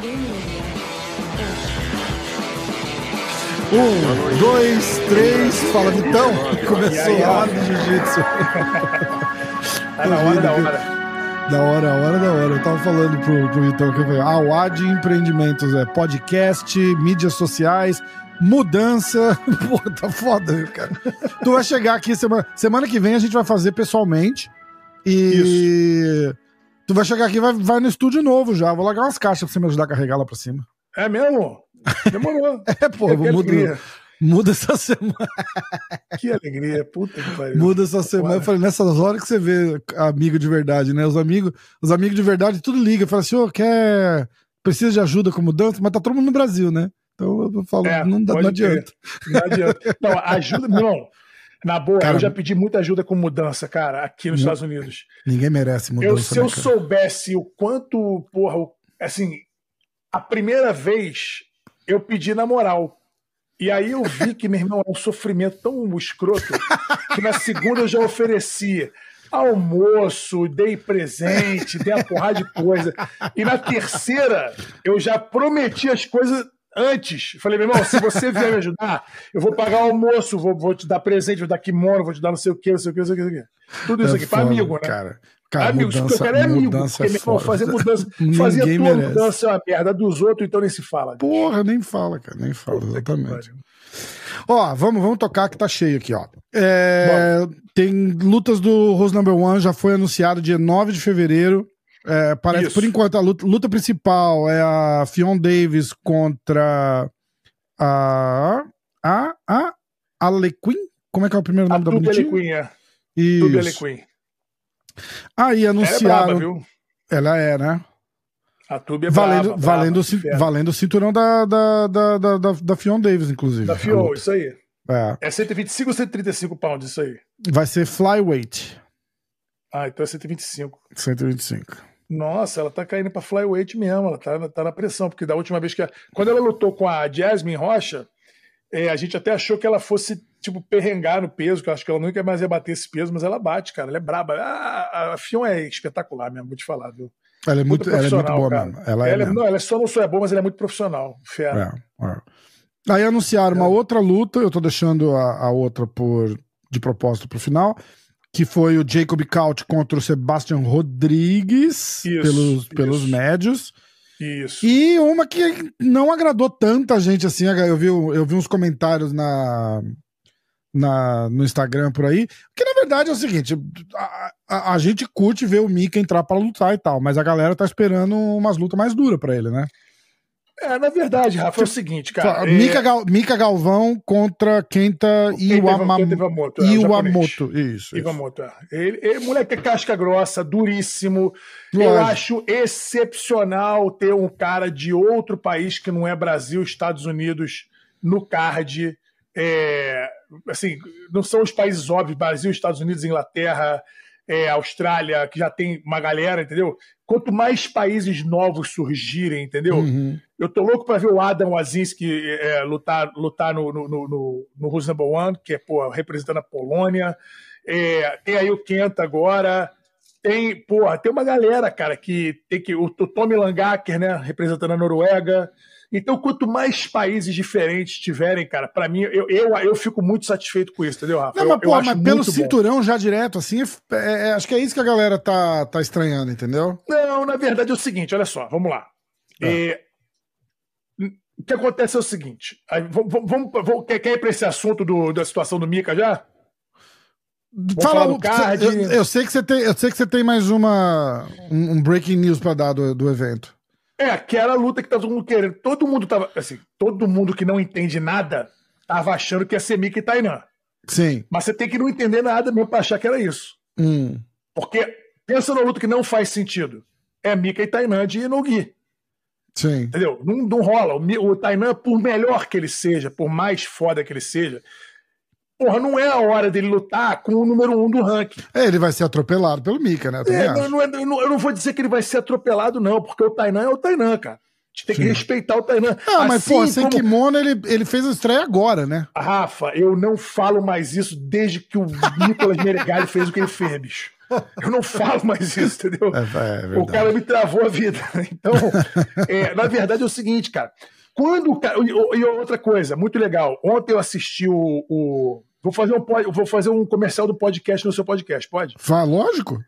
Um, dois, três, fala Vitão. Começou a hora do jiu-jitsu. Tá na hora da hora. Da hora, hora da hora. Eu tava falando pro, pro Vitão que eu falei, ah, o AD Empreendimentos é podcast, mídias sociais, mudança. Pô, tá foda, viu, cara? tu vai chegar aqui semana, semana que vem, a gente vai fazer pessoalmente. E Isso. Tu vai chegar aqui e vai, vai no estúdio novo já. Vou largar umas caixas pra você me ajudar a carregar lá pra cima. É mesmo? Demorou. é, pô, muda, muda essa semana. que alegria, puta que pariu. Muda essa semana. Eu falei, nessas horas que você vê amigo de verdade, né? Os amigos, os amigos de verdade tudo liga. Fala assim, ô, oh, quer. Precisa de ajuda com mudança, mas tá todo mundo no Brasil, né? Então eu falo, é, não, não adianta. Não adianta. Não, ajuda, não. Na boa, cara, eu já pedi muita ajuda com mudança, cara, aqui nos não, Estados Unidos. Ninguém merece mudança. Eu, se né, eu soubesse o quanto, porra, assim, a primeira vez eu pedi na moral. E aí eu vi que, meu irmão, é um sofrimento tão escroto que na segunda eu já oferecia almoço, dei presente, dei uma porrada de coisa. E na terceira eu já prometi as coisas antes. Falei, meu irmão, se você vier me ajudar, eu vou pagar o almoço, vou, vou te dar presente, vou dar kimono, vou te dar não sei o que, não sei o que, não sei o que. Tudo isso é aqui, para amigo, né? Cara. Cara, Amigos, mudança, eu quero é amigo. Porque, é irmão, fazer mudança. fazer tua merece. mudança é uma merda dos outros, então nem se fala. Porra, nem fala, cara. Nem fala, Porra, exatamente. Ó, vamos, vamos tocar que tá cheio aqui, ó. É, tem lutas do Rose Number One, já foi anunciado dia 9 de fevereiro. É, parece, Isso. por enquanto, a luta, luta, principal é a Fion Davis contra a. A. A. Alequin? Como é que é o primeiro nome a da bonitinha? Alequin, é. Isso. Alequin. Aí anunciaram. Ela é, braba, Ela é, né? A Tube é valendo, brava, valendo, brava, valendo o cinturão da, da, da, da, da, da Fion Davis, inclusive. Da Fion, isso aí. É. é 125 ou 135 pounds, isso aí. Vai ser flyweight. Ah, então é 125. 125. Nossa, ela tá caindo pra flyweight mesmo, ela tá, tá na pressão, porque da última vez que. Quando ela lutou com a Jasmine Rocha, é, a gente até achou que ela fosse, tipo, perrengar no peso, que eu acho que ela nunca mais ia bater esse peso, mas ela bate, cara. Ela é braba. A, a Fion é espetacular mesmo, vou te falar, viu? Ela é muito, ela é muito boa cara. mesmo. Ela, ela é, não, ela é só não só é boa, mas ela é muito profissional. Fera. É, é. Aí anunciaram uma é. outra luta, eu tô deixando a, a outra por de propósito pro final, que foi o Jacob Couch contra o Sebastian Rodrigues isso, pelos, isso. pelos médios. Isso. E uma que não agradou tanta gente assim. Eu vi, eu vi uns comentários na, na, no Instagram por aí. Que na verdade é o seguinte: a, a, a gente curte ver o Mika entrar para lutar e tal, mas a galera tá esperando umas lutas mais duras para ele, né? É, na verdade, Rafa, é o seguinte, cara. É... Mika, Gal, Mika Galvão contra Kenta Iwamamoto. Iwamoto, é, Iwamoto, isso. Iwamoto, é. Ele, ele, moleque é casca grossa, duríssimo. Lógico. Eu acho excepcional ter um cara de outro país que não é Brasil, Estados Unidos, no card. É, assim, não são os países óbvios, Brasil, Estados Unidos, Inglaterra, é, Austrália, que já tem uma galera, entendeu? Quanto mais países novos surgirem, entendeu? Uhum. Eu tô louco para ver o Adam Wazinski é, lutar, lutar no, no, no, no Who's Number One, que é pô, representando a Polônia. É, tem aí o Kenta agora. Tem, porra, tem uma galera, cara, que tem que. O, o Tommy Langaker, né? Representando a Noruega. Então, quanto mais países diferentes tiverem, cara, para mim, eu, eu, eu fico muito satisfeito com isso, entendeu, Rafa? Não, mas, eu, pô, eu mas pelo cinturão bom. já direto, assim, é, é, acho que é isso que a galera tá, tá estranhando, entendeu? Não, na verdade é o seguinte, olha só, vamos lá. É. O que acontece é o seguinte, aí, vamos, vamos, vamos, quer, quer ir pra esse assunto do, da situação do Mika já? Vamos Fala, card. Eu, eu, sei que você tem, eu sei que você tem mais uma um, um breaking news para dar do, do evento. É, aquela luta que tá todo mundo querendo. Todo mundo tava. Assim, todo mundo que não entende nada tava achando que ia ser Mika e Tainan. Sim. Mas você tem que não entender nada mesmo pra achar que era isso. Hum. Porque pensa numa luta que não faz sentido. É Mika e Tainan de Inogi. Sim. Entendeu? Não, não rola. O, o Tainan, por melhor que ele seja, por mais foda que ele seja, porra, não é a hora dele lutar com o número um do ranking. É, ele vai ser atropelado pelo Mika, né? É, não, não é, não, eu não vou dizer que ele vai ser atropelado, não, porque o Tainan é o Tainan, cara. A gente tem Sim. que respeitar o Tainan. Ah, assim mas, pô, sem como... kimono ele, ele fez a estreia agora, né? Rafa, eu não falo mais isso desde que o Nicolas Meregali fez o que ele fez, bicho. Eu não falo mais isso, entendeu? É, é o cara me travou a vida. Então, é, na verdade é o seguinte, cara. Quando o cara. E outra coisa, muito legal. Ontem eu assisti o. o vou, fazer um, vou fazer um comercial do podcast no seu podcast, pode? Fala, lógico.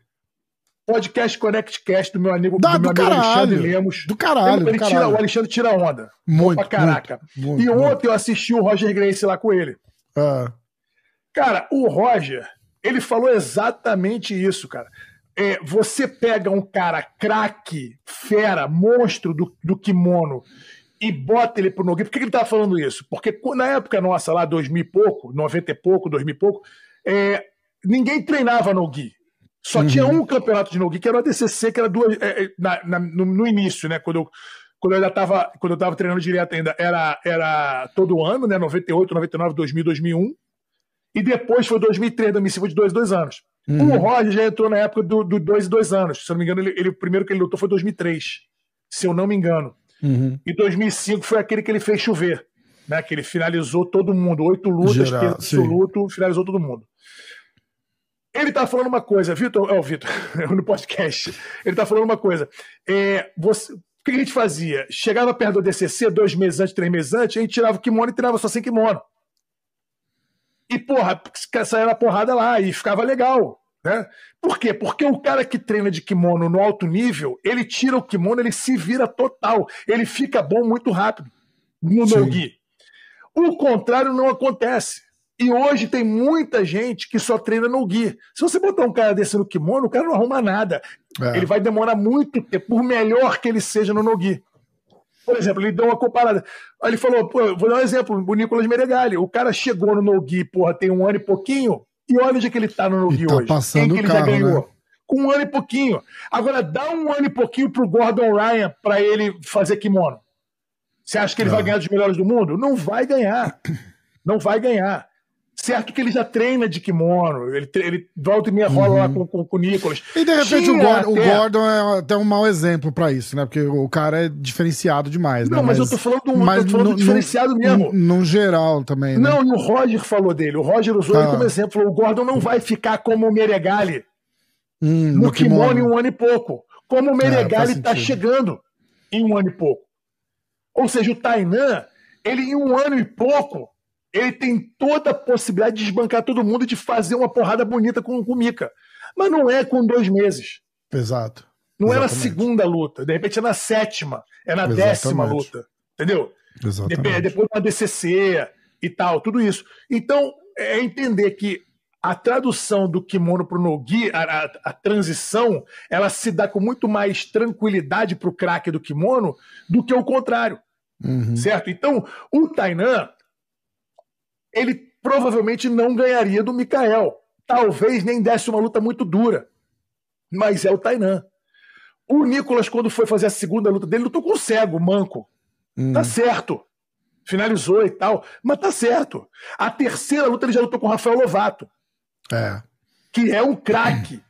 Podcast ConnectCast do meu amigo, do meu amigo Alexandre Lemos. Do caralho. Ele do tira, o Alexandre tira onda. Muito. Caraca. Muito, muito, e ontem muito. eu assisti o Roger Grace lá com ele. Ah. Cara, o Roger, ele falou exatamente isso, cara. É, você pega um cara craque, fera, monstro do, do kimono e bota ele pro Nogi. Por que ele tá falando isso? Porque na época nossa, lá, 2000 e pouco, 90 e pouco, 2000 e pouco, é, ninguém treinava Nogi. Só uhum. tinha um campeonato de Nogi, que era o ADCC, que era duas. É, é, na, na, no, no, início, né? Quando eu, quando eu ainda tava, quando eu tava treinando direto ainda, era, era todo ano, né? 98, 99, 2000, 2001. E depois foi 2003, 2005, de dois, dois anos. Uhum. O Roger já entrou na época do, do dois e dois anos. Se eu não me engano, ele, ele, o primeiro que ele lutou foi 2003. Se eu não me engano. Uhum. E 2005 foi aquele que ele fez chover. Né, que ele finalizou todo mundo. Oito lutas, Geral, absoluto, finalizou todo mundo. Ele tá falando uma coisa, Vitor, é o Vitor, no podcast. Ele tá falando uma coisa. É, você, o que a gente fazia? Chegava perto do DCC, dois meses antes, três meses antes, a gente tirava o kimono e tirava só sem kimono. E, porra, saia na porrada lá e ficava legal. Né? Por quê? Porque o cara que treina de kimono no alto nível, ele tira o kimono, ele se vira total. Ele fica bom muito rápido no no-gi. O contrário não acontece. E hoje tem muita gente que só treina no Gui. Se você botar um cara desse no kimono, o cara não arruma nada. É. Ele vai demorar muito tempo, por melhor que ele seja no Nogi. Por exemplo, ele deu uma comparada. Ele falou, vou dar um exemplo, o Nicolas Meregali. O cara chegou no Nogi, porra, tem um ano e pouquinho, e olha onde é que ele tá no Nogi tá hoje. Passando Quem que ele carro, já ganhou? Né? Com um ano e pouquinho. Agora, dá um ano e pouquinho pro Gordon Ryan para ele fazer kimono. Você acha que ele é. vai ganhar dos melhores do mundo? Não vai ganhar. Não vai ganhar. Certo que ele já treina de kimono, ele, ele volta e meia rola uhum. lá com, com, com, o Nicolas. E de repente o Gordon, até... o Gordon, é até um mau exemplo para isso, né? Porque o cara é diferenciado demais. Não, né? mas, mas, eu tô falando, um, mas tô falando no, diferenciado mesmo. No, no, geral também. Né? Não, e o Roger falou dele. O Roger usou ah. ele como exemplo. Falou, o Gordon não vai ficar como o Meregali hum, no, no kimono, kimono em um ano e pouco. Como o Meregali é, tá chegando em um ano e pouco. Ou seja, o Tainan, ele em um ano e pouco ele tem toda a possibilidade de desbancar todo mundo e de fazer uma porrada bonita com o Mika. Mas não é com dois meses. Exato. Não Exatamente. é na segunda luta, de repente é na sétima, é na Exatamente. décima luta. Entendeu? Exatamente. Depois uma DCC e tal, tudo isso. Então, é entender que a tradução do kimono para o nogi, a, a, a, transição, ela se dá com muito mais tranquilidade para o craque do kimono do que o contrário. Uhum. Certo? Então, o Tainan, ele provavelmente não ganharia do Mikael. Talvez nem desse uma luta muito dura. Mas é o Tainan. O Nicolas, quando foi fazer a segunda luta dele, lutou com o cego, manco. Hum. Tá certo. Finalizou e tal. Mas tá certo. A terceira luta ele já lutou com o Rafael Lovato. É. Que é um craque.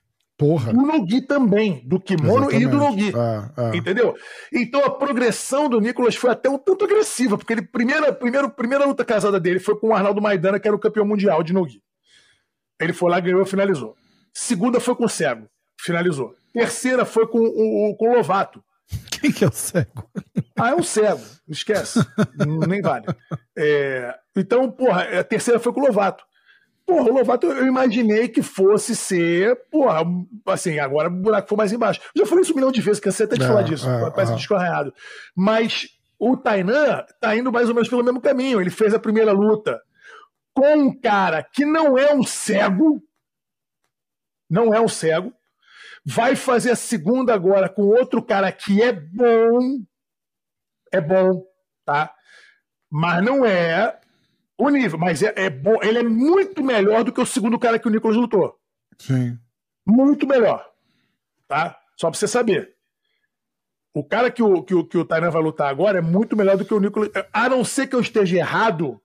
Porra. O Nogi também, do kimono Exatamente. e do Nogi. É, é. Entendeu? Então a progressão do Nicolas foi até um tanto agressiva, porque ele primeira, primeira, primeira luta casada dele foi com o Arnaldo Maidana, que era o campeão mundial de Nogi. Ele foi lá, ganhou e finalizou. Segunda foi com o Cego, finalizou. Terceira foi com o, com o Lovato. Quem que é o cego? Ah, é um cego, esquece. Nem vale. É, então, porra, a terceira foi com o Lovato. Porra, o Lovato eu imaginei que fosse ser, porra, assim, agora o buraco foi mais embaixo. Eu já falei isso um milhão de vezes, cansei até de é, falar disso, é, parece é. descorreado. Mas o Tainan tá indo mais ou menos pelo mesmo caminho. Ele fez a primeira luta com um cara que não é um cego, não é um cego, vai fazer a segunda agora com outro cara que é bom, é bom, tá? Mas não é o nível, mas é, é, bom, ele é muito melhor do que o segundo cara que o Nicolas lutou. Sim. Muito melhor. Tá? Só pra você saber. O cara que o, que o, que o Tainan vai lutar agora é muito melhor do que o Nicolas. A não ser que eu esteja errado,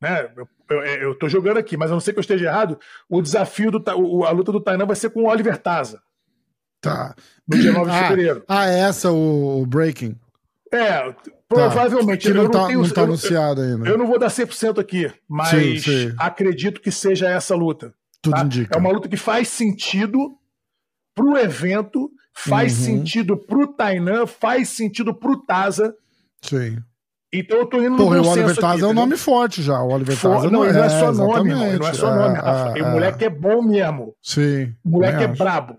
né? Eu, eu, eu tô jogando aqui, mas a não ser que eu esteja errado, o desafio do o, a luta do Tainan vai ser com o Oliver Taza. Tá. No dia 9 de ah, fevereiro. Ah, é essa o, o Breaking. É, provavelmente. Tá, não, tá, tenho, não tá anunciado ainda. Eu não vou dar 100% aqui, mas sim, sim. acredito que seja essa luta. Tudo tá? indica. É uma luta que faz sentido pro evento, faz uhum. sentido pro Tainan, faz sentido pro Taza. Sim. Então eu tô indo Porra, no o Oliver Taza é um nome forte já. O Oliver For, Taza não, não, é, não é só nome, não é só nome, Rafa. É, o moleque é bom mesmo. Sim. O moleque é brabo.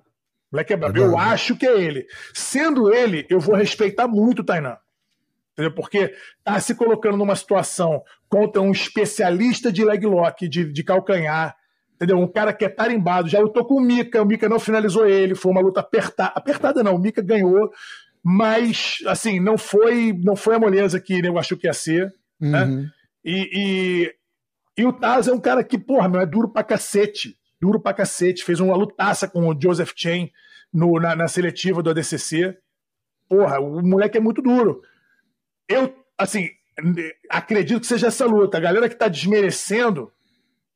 Moleque é brabo. Eu acho que é ele. Sendo ele, eu vou respeitar muito o Tainan. Entendeu? Porque tá se colocando numa situação contra um especialista de leg lock, de, de calcanhar, entendeu? Um cara que é tarimbado, já lutou com o Mika, o Mika não finalizou ele, foi uma luta apertada, apertada não, o Mika ganhou, mas assim, não foi não foi a moleza que eu achou que ia ser, né? uhum. né? E, e, e, o Taz é um cara que, porra, meu, é duro pra cacete, duro pra cacete, fez uma lutaça com o Joseph Chain no, na, na seletiva do ADCC, porra, o moleque é muito duro. Eu, assim, acredito que seja essa luta. A galera que tá desmerecendo,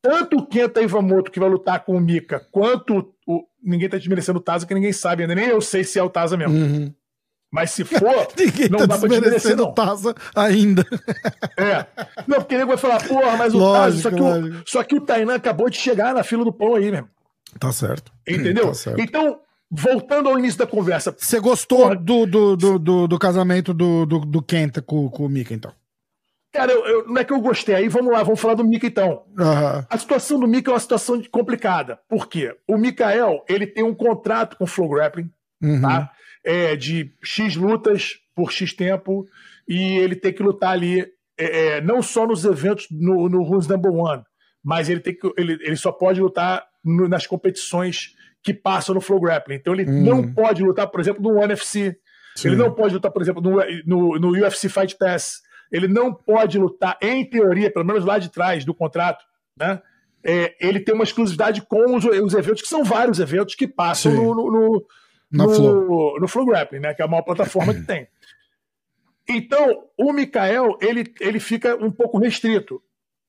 tanto o Kenta Ivamoto, que vai lutar com o Mika, quanto o. Ninguém tá desmerecendo o Taza, que ninguém sabe ainda. Nem eu sei se é o Taza mesmo. Uhum. Mas se for, Ninguém não tá dá pra desmerecer, não. Taza ainda. É. Não, porque ninguém vai falar, porra, mas o lógico, Taza. Só que o, só que o Tainan acabou de chegar na fila do pão aí, mesmo. Tá certo. Entendeu? Tá certo. Então, voltando ao início da conversa. Você gostou do, do, do, do, do casamento do, do, do Kenta com, com o Mika, então? Cara, eu, eu, não é que eu gostei. Aí vamos lá, vamos falar do Mika então. Uhum. A situação do Mika é uma situação complicada. Por quê? O Mikael, ele tem um contrato com o Flow Grappling, uhum. tá? É, de X lutas por X tempo, e ele tem que lutar ali, é, é, não só nos eventos no, no Who's Number One, mas ele, tem que, ele, ele só pode lutar no, nas competições que passam no Flow Grappling. Então ele hum. não pode lutar, por exemplo, no NFC. Sim. Ele não pode lutar, por exemplo, no, no, no, UFC Fight Pass. Ele não pode lutar, em teoria, pelo menos lá de trás do contrato, né? É, ele tem uma exclusividade com os, os, eventos, que são vários eventos que passam no, no, no, no, Flow. no Flow Grappling, né? Que é a maior plataforma que tem. Então, o Mikael, ele, ele fica um pouco restrito.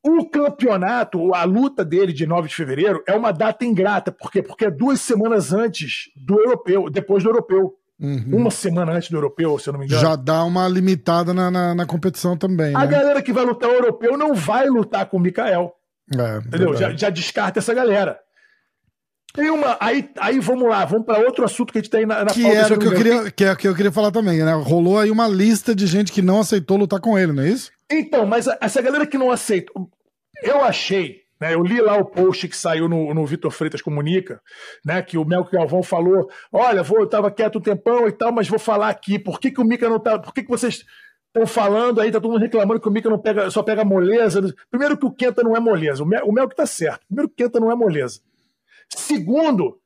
O campeonato, a luta dele de 9 de fevereiro, é uma data ingrata. Por quê? Porque é duas semanas antes do europeu, depois do europeu. Uhum. Uma semana antes do europeu, se eu não me engano. Já dá uma limitada na, na, na competição também. A né? galera que vai lutar o europeu não vai lutar com o Mikael. É, entendeu? Já, já, descarta essa galera. Tem uma. Aí, aí vamos lá, vamos para outro assunto que a gente tem na, na que Era que, eu queria, que é que eu queria falar também, né? Rolou aí uma lista de gente que não aceitou lutar com ele, não é isso? Então, mas essa galera que não aceita, eu achei, né, eu li lá o post que saiu no, no Vitor Freitas Comunica, né, que o Melco Galvão falou: olha, vou, eu tava quieto um tempão e tal, mas vou falar aqui, por que, que o Mica não tá. Por que, que vocês estão falando aí, tá todo mundo reclamando que o Mica não pega, só pega moleza. Primeiro que o Quenta não é moleza, o Mel, o Mel que tá certo. Primeiro que o Quenta não é moleza. Segundo,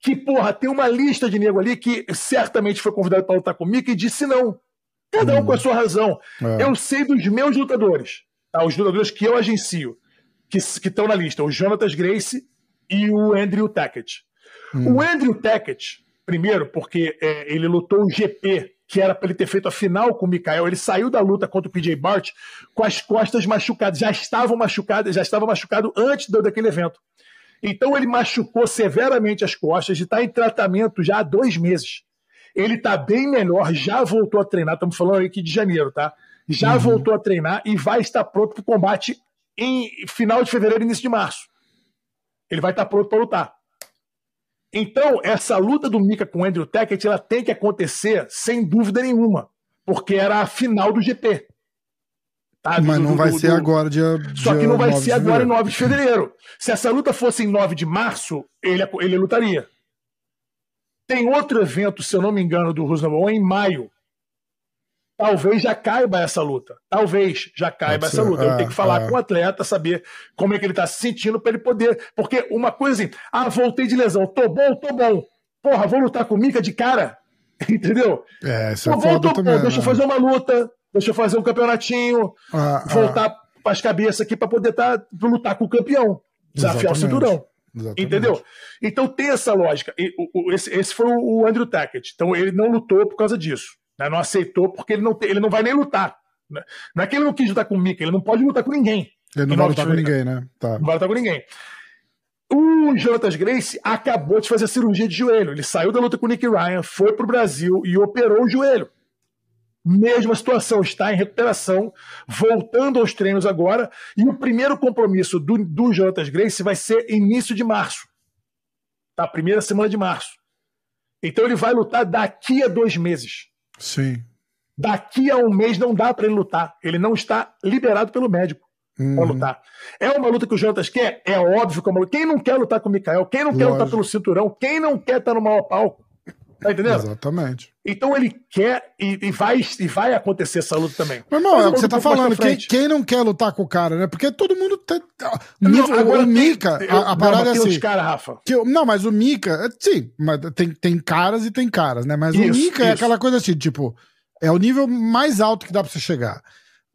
que, porra, tem uma lista de nego ali que certamente foi convidado para lutar com o Mica e disse não. Cada um hum. com a sua razão. É. Eu sei dos meus lutadores, tá? Os lutadores que eu agencio, que estão na lista: o Jonatas Grace e o Andrew Tackett. Hum. O Andrew Tackett, primeiro, porque é, ele lutou o GP, que era para ele ter feito a final com o Mikael. Ele saiu da luta contra o PJ Bart com as costas machucadas. Já estavam machucadas, já estava machucado antes do, daquele evento. Então ele machucou severamente as costas e está em tratamento já há dois meses. Ele está bem melhor, já voltou a treinar. Estamos falando aqui de janeiro, tá? Já uhum. voltou a treinar e vai estar pronto para o combate em final de fevereiro, início de março. Ele vai estar pronto para lutar. Então, essa luta do Mika com o Andrew Tackett, ela tem que acontecer sem dúvida nenhuma, porque era a final do GP. Tá? Mas do, não vai do, ser do... agora, dia, Só que não vai ser agora em 9 de fevereiro. Se essa luta fosse em 9 de março, ele, ele lutaria. Tem outro evento, se eu não me engano, do Roosevelt em maio, talvez já caiba essa luta. Talvez já caiba essa luta. Eu tenho que falar é. com o atleta, saber como é que ele está se sentindo para ele poder. Porque uma coisa assim, ah, voltei de lesão, tô bom, tô bom. Porra, vou lutar com o Mika de cara. Entendeu? É, isso tô é bom, tô também, bom, deixa eu né? fazer uma luta, deixa eu fazer um campeonatinho, ah, voltar ah. para as cabeças aqui para poder tá, pra lutar com o campeão. Desafiar o cinturão. Exatamente. Entendeu? Então tem essa lógica. E, o, esse, esse foi o Andrew Tackett. Então ele não lutou por causa disso. Né? Não aceitou porque ele não, ele não vai nem lutar. Né? Não é que ele não quis lutar com o Mika, ele não pode lutar com ninguém. Ele não vai lutar com ninguém, né? Tá. Não vai lutar com ninguém. O Jonathan Grace acabou de fazer a cirurgia de joelho. Ele saiu da luta com o Nick Ryan, foi pro Brasil e operou o joelho. Mesma situação, está em recuperação, voltando aos treinos agora. E o primeiro compromisso do, do Jonatas Grace vai ser início de março. Tá? Primeira semana de março. Então ele vai lutar daqui a dois meses. Sim. Daqui a um mês não dá para ele lutar. Ele não está liberado pelo médico uhum. para lutar. É uma luta que o Jonatas quer? É óbvio que é uma luta. Quem não quer lutar com o Mikael? Quem não Lógico. quer lutar pelo cinturão? Quem não quer estar no maior palco? Tá entendendo? Exatamente. Então ele quer e, e, vai, e vai acontecer essa luta também. Meu irmão, é o que você tá falando. Quem, quem, não quer lutar com o cara, né? Porque todo mundo tem. Não, agora o Mika, tem, a, a parada é assim. Cara, Rafa. Que, não, mas o Mika, é, sim, mas tem, tem caras e tem caras, né? Mas isso, o Mika é aquela coisa assim, tipo, é o nível mais alto que dá pra você chegar.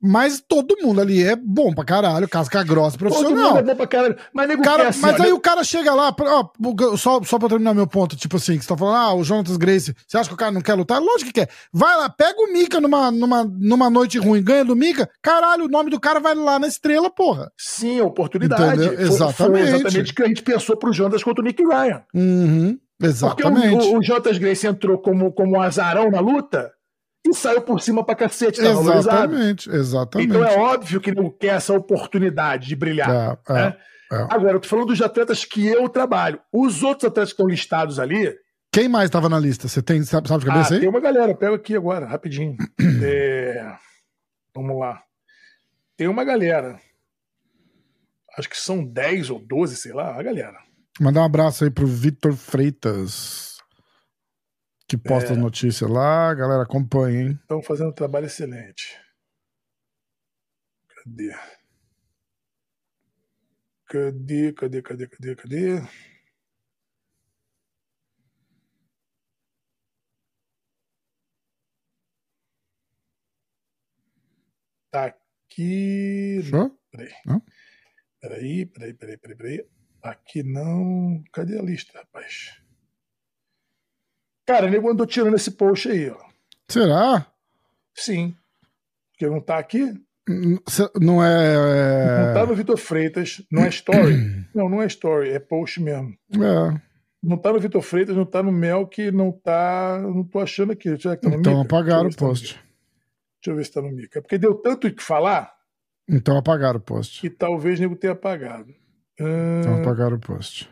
Mas todo mundo ali é bom pra caralho, casca grossa, profissional. É bom pra caralho. Mas, nego cara, assim, mas ó, aí nego... o cara chega lá, ó, só, só pra terminar meu ponto, tipo assim, que você tá falando, ah, o Jonathan Grace, você acha que o cara não quer lutar? Lógico que quer. Vai lá, pega o Mika numa, numa, numa noite ruim, ganha do Mika, caralho, o nome do cara vai lá na estrela, porra. Sim, oportunidade. Foi, exatamente. Foi exatamente o que a gente pensou pro Jonas contra o Nick Ryan. Uhum, exatamente. Porque o, o, o Jonas Grace entrou como, como azarão na luta, e saiu por cima pra cacete, tá Exatamente, exatamente. Então é óbvio que não quer essa oportunidade de brilhar. É, né? é, é. Agora, eu tô falando dos atletas que eu trabalho. Os outros atletas que estão listados ali. Quem mais estava na lista? Você tem, sabe, sabe de cabeça ah, aí? Tem uma galera, pego aqui agora, rapidinho. é... Vamos lá. Tem uma galera. Acho que são 10 ou 12, sei lá, a galera. Mandar um abraço aí pro Vitor Freitas que posta é. as notícias lá, a galera acompanha, hein? Estão fazendo um trabalho excelente. Cadê? Cadê, cadê, cadê, cadê, cadê? Tá aqui. Show? Peraí. Não? Peraí, peraí, peraí, peraí, peraí. Aqui não. Cadê a lista, rapaz? Cara, o nego andou tirando esse post aí, ó. Será? Sim. Porque não tá aqui? Não é, é. Não tá no Vitor Freitas, não é story. não, não é story, é post mesmo. É. Não tá no Vitor Freitas, não tá no Mel, que não tá. Não tô achando aqui. Tá no então Mica? apagaram o tá post. Tá Deixa eu ver se tá no Mica. É porque deu tanto o que falar. Então apagaram o post. Que talvez o nego tenha apagado. Então apagaram o post.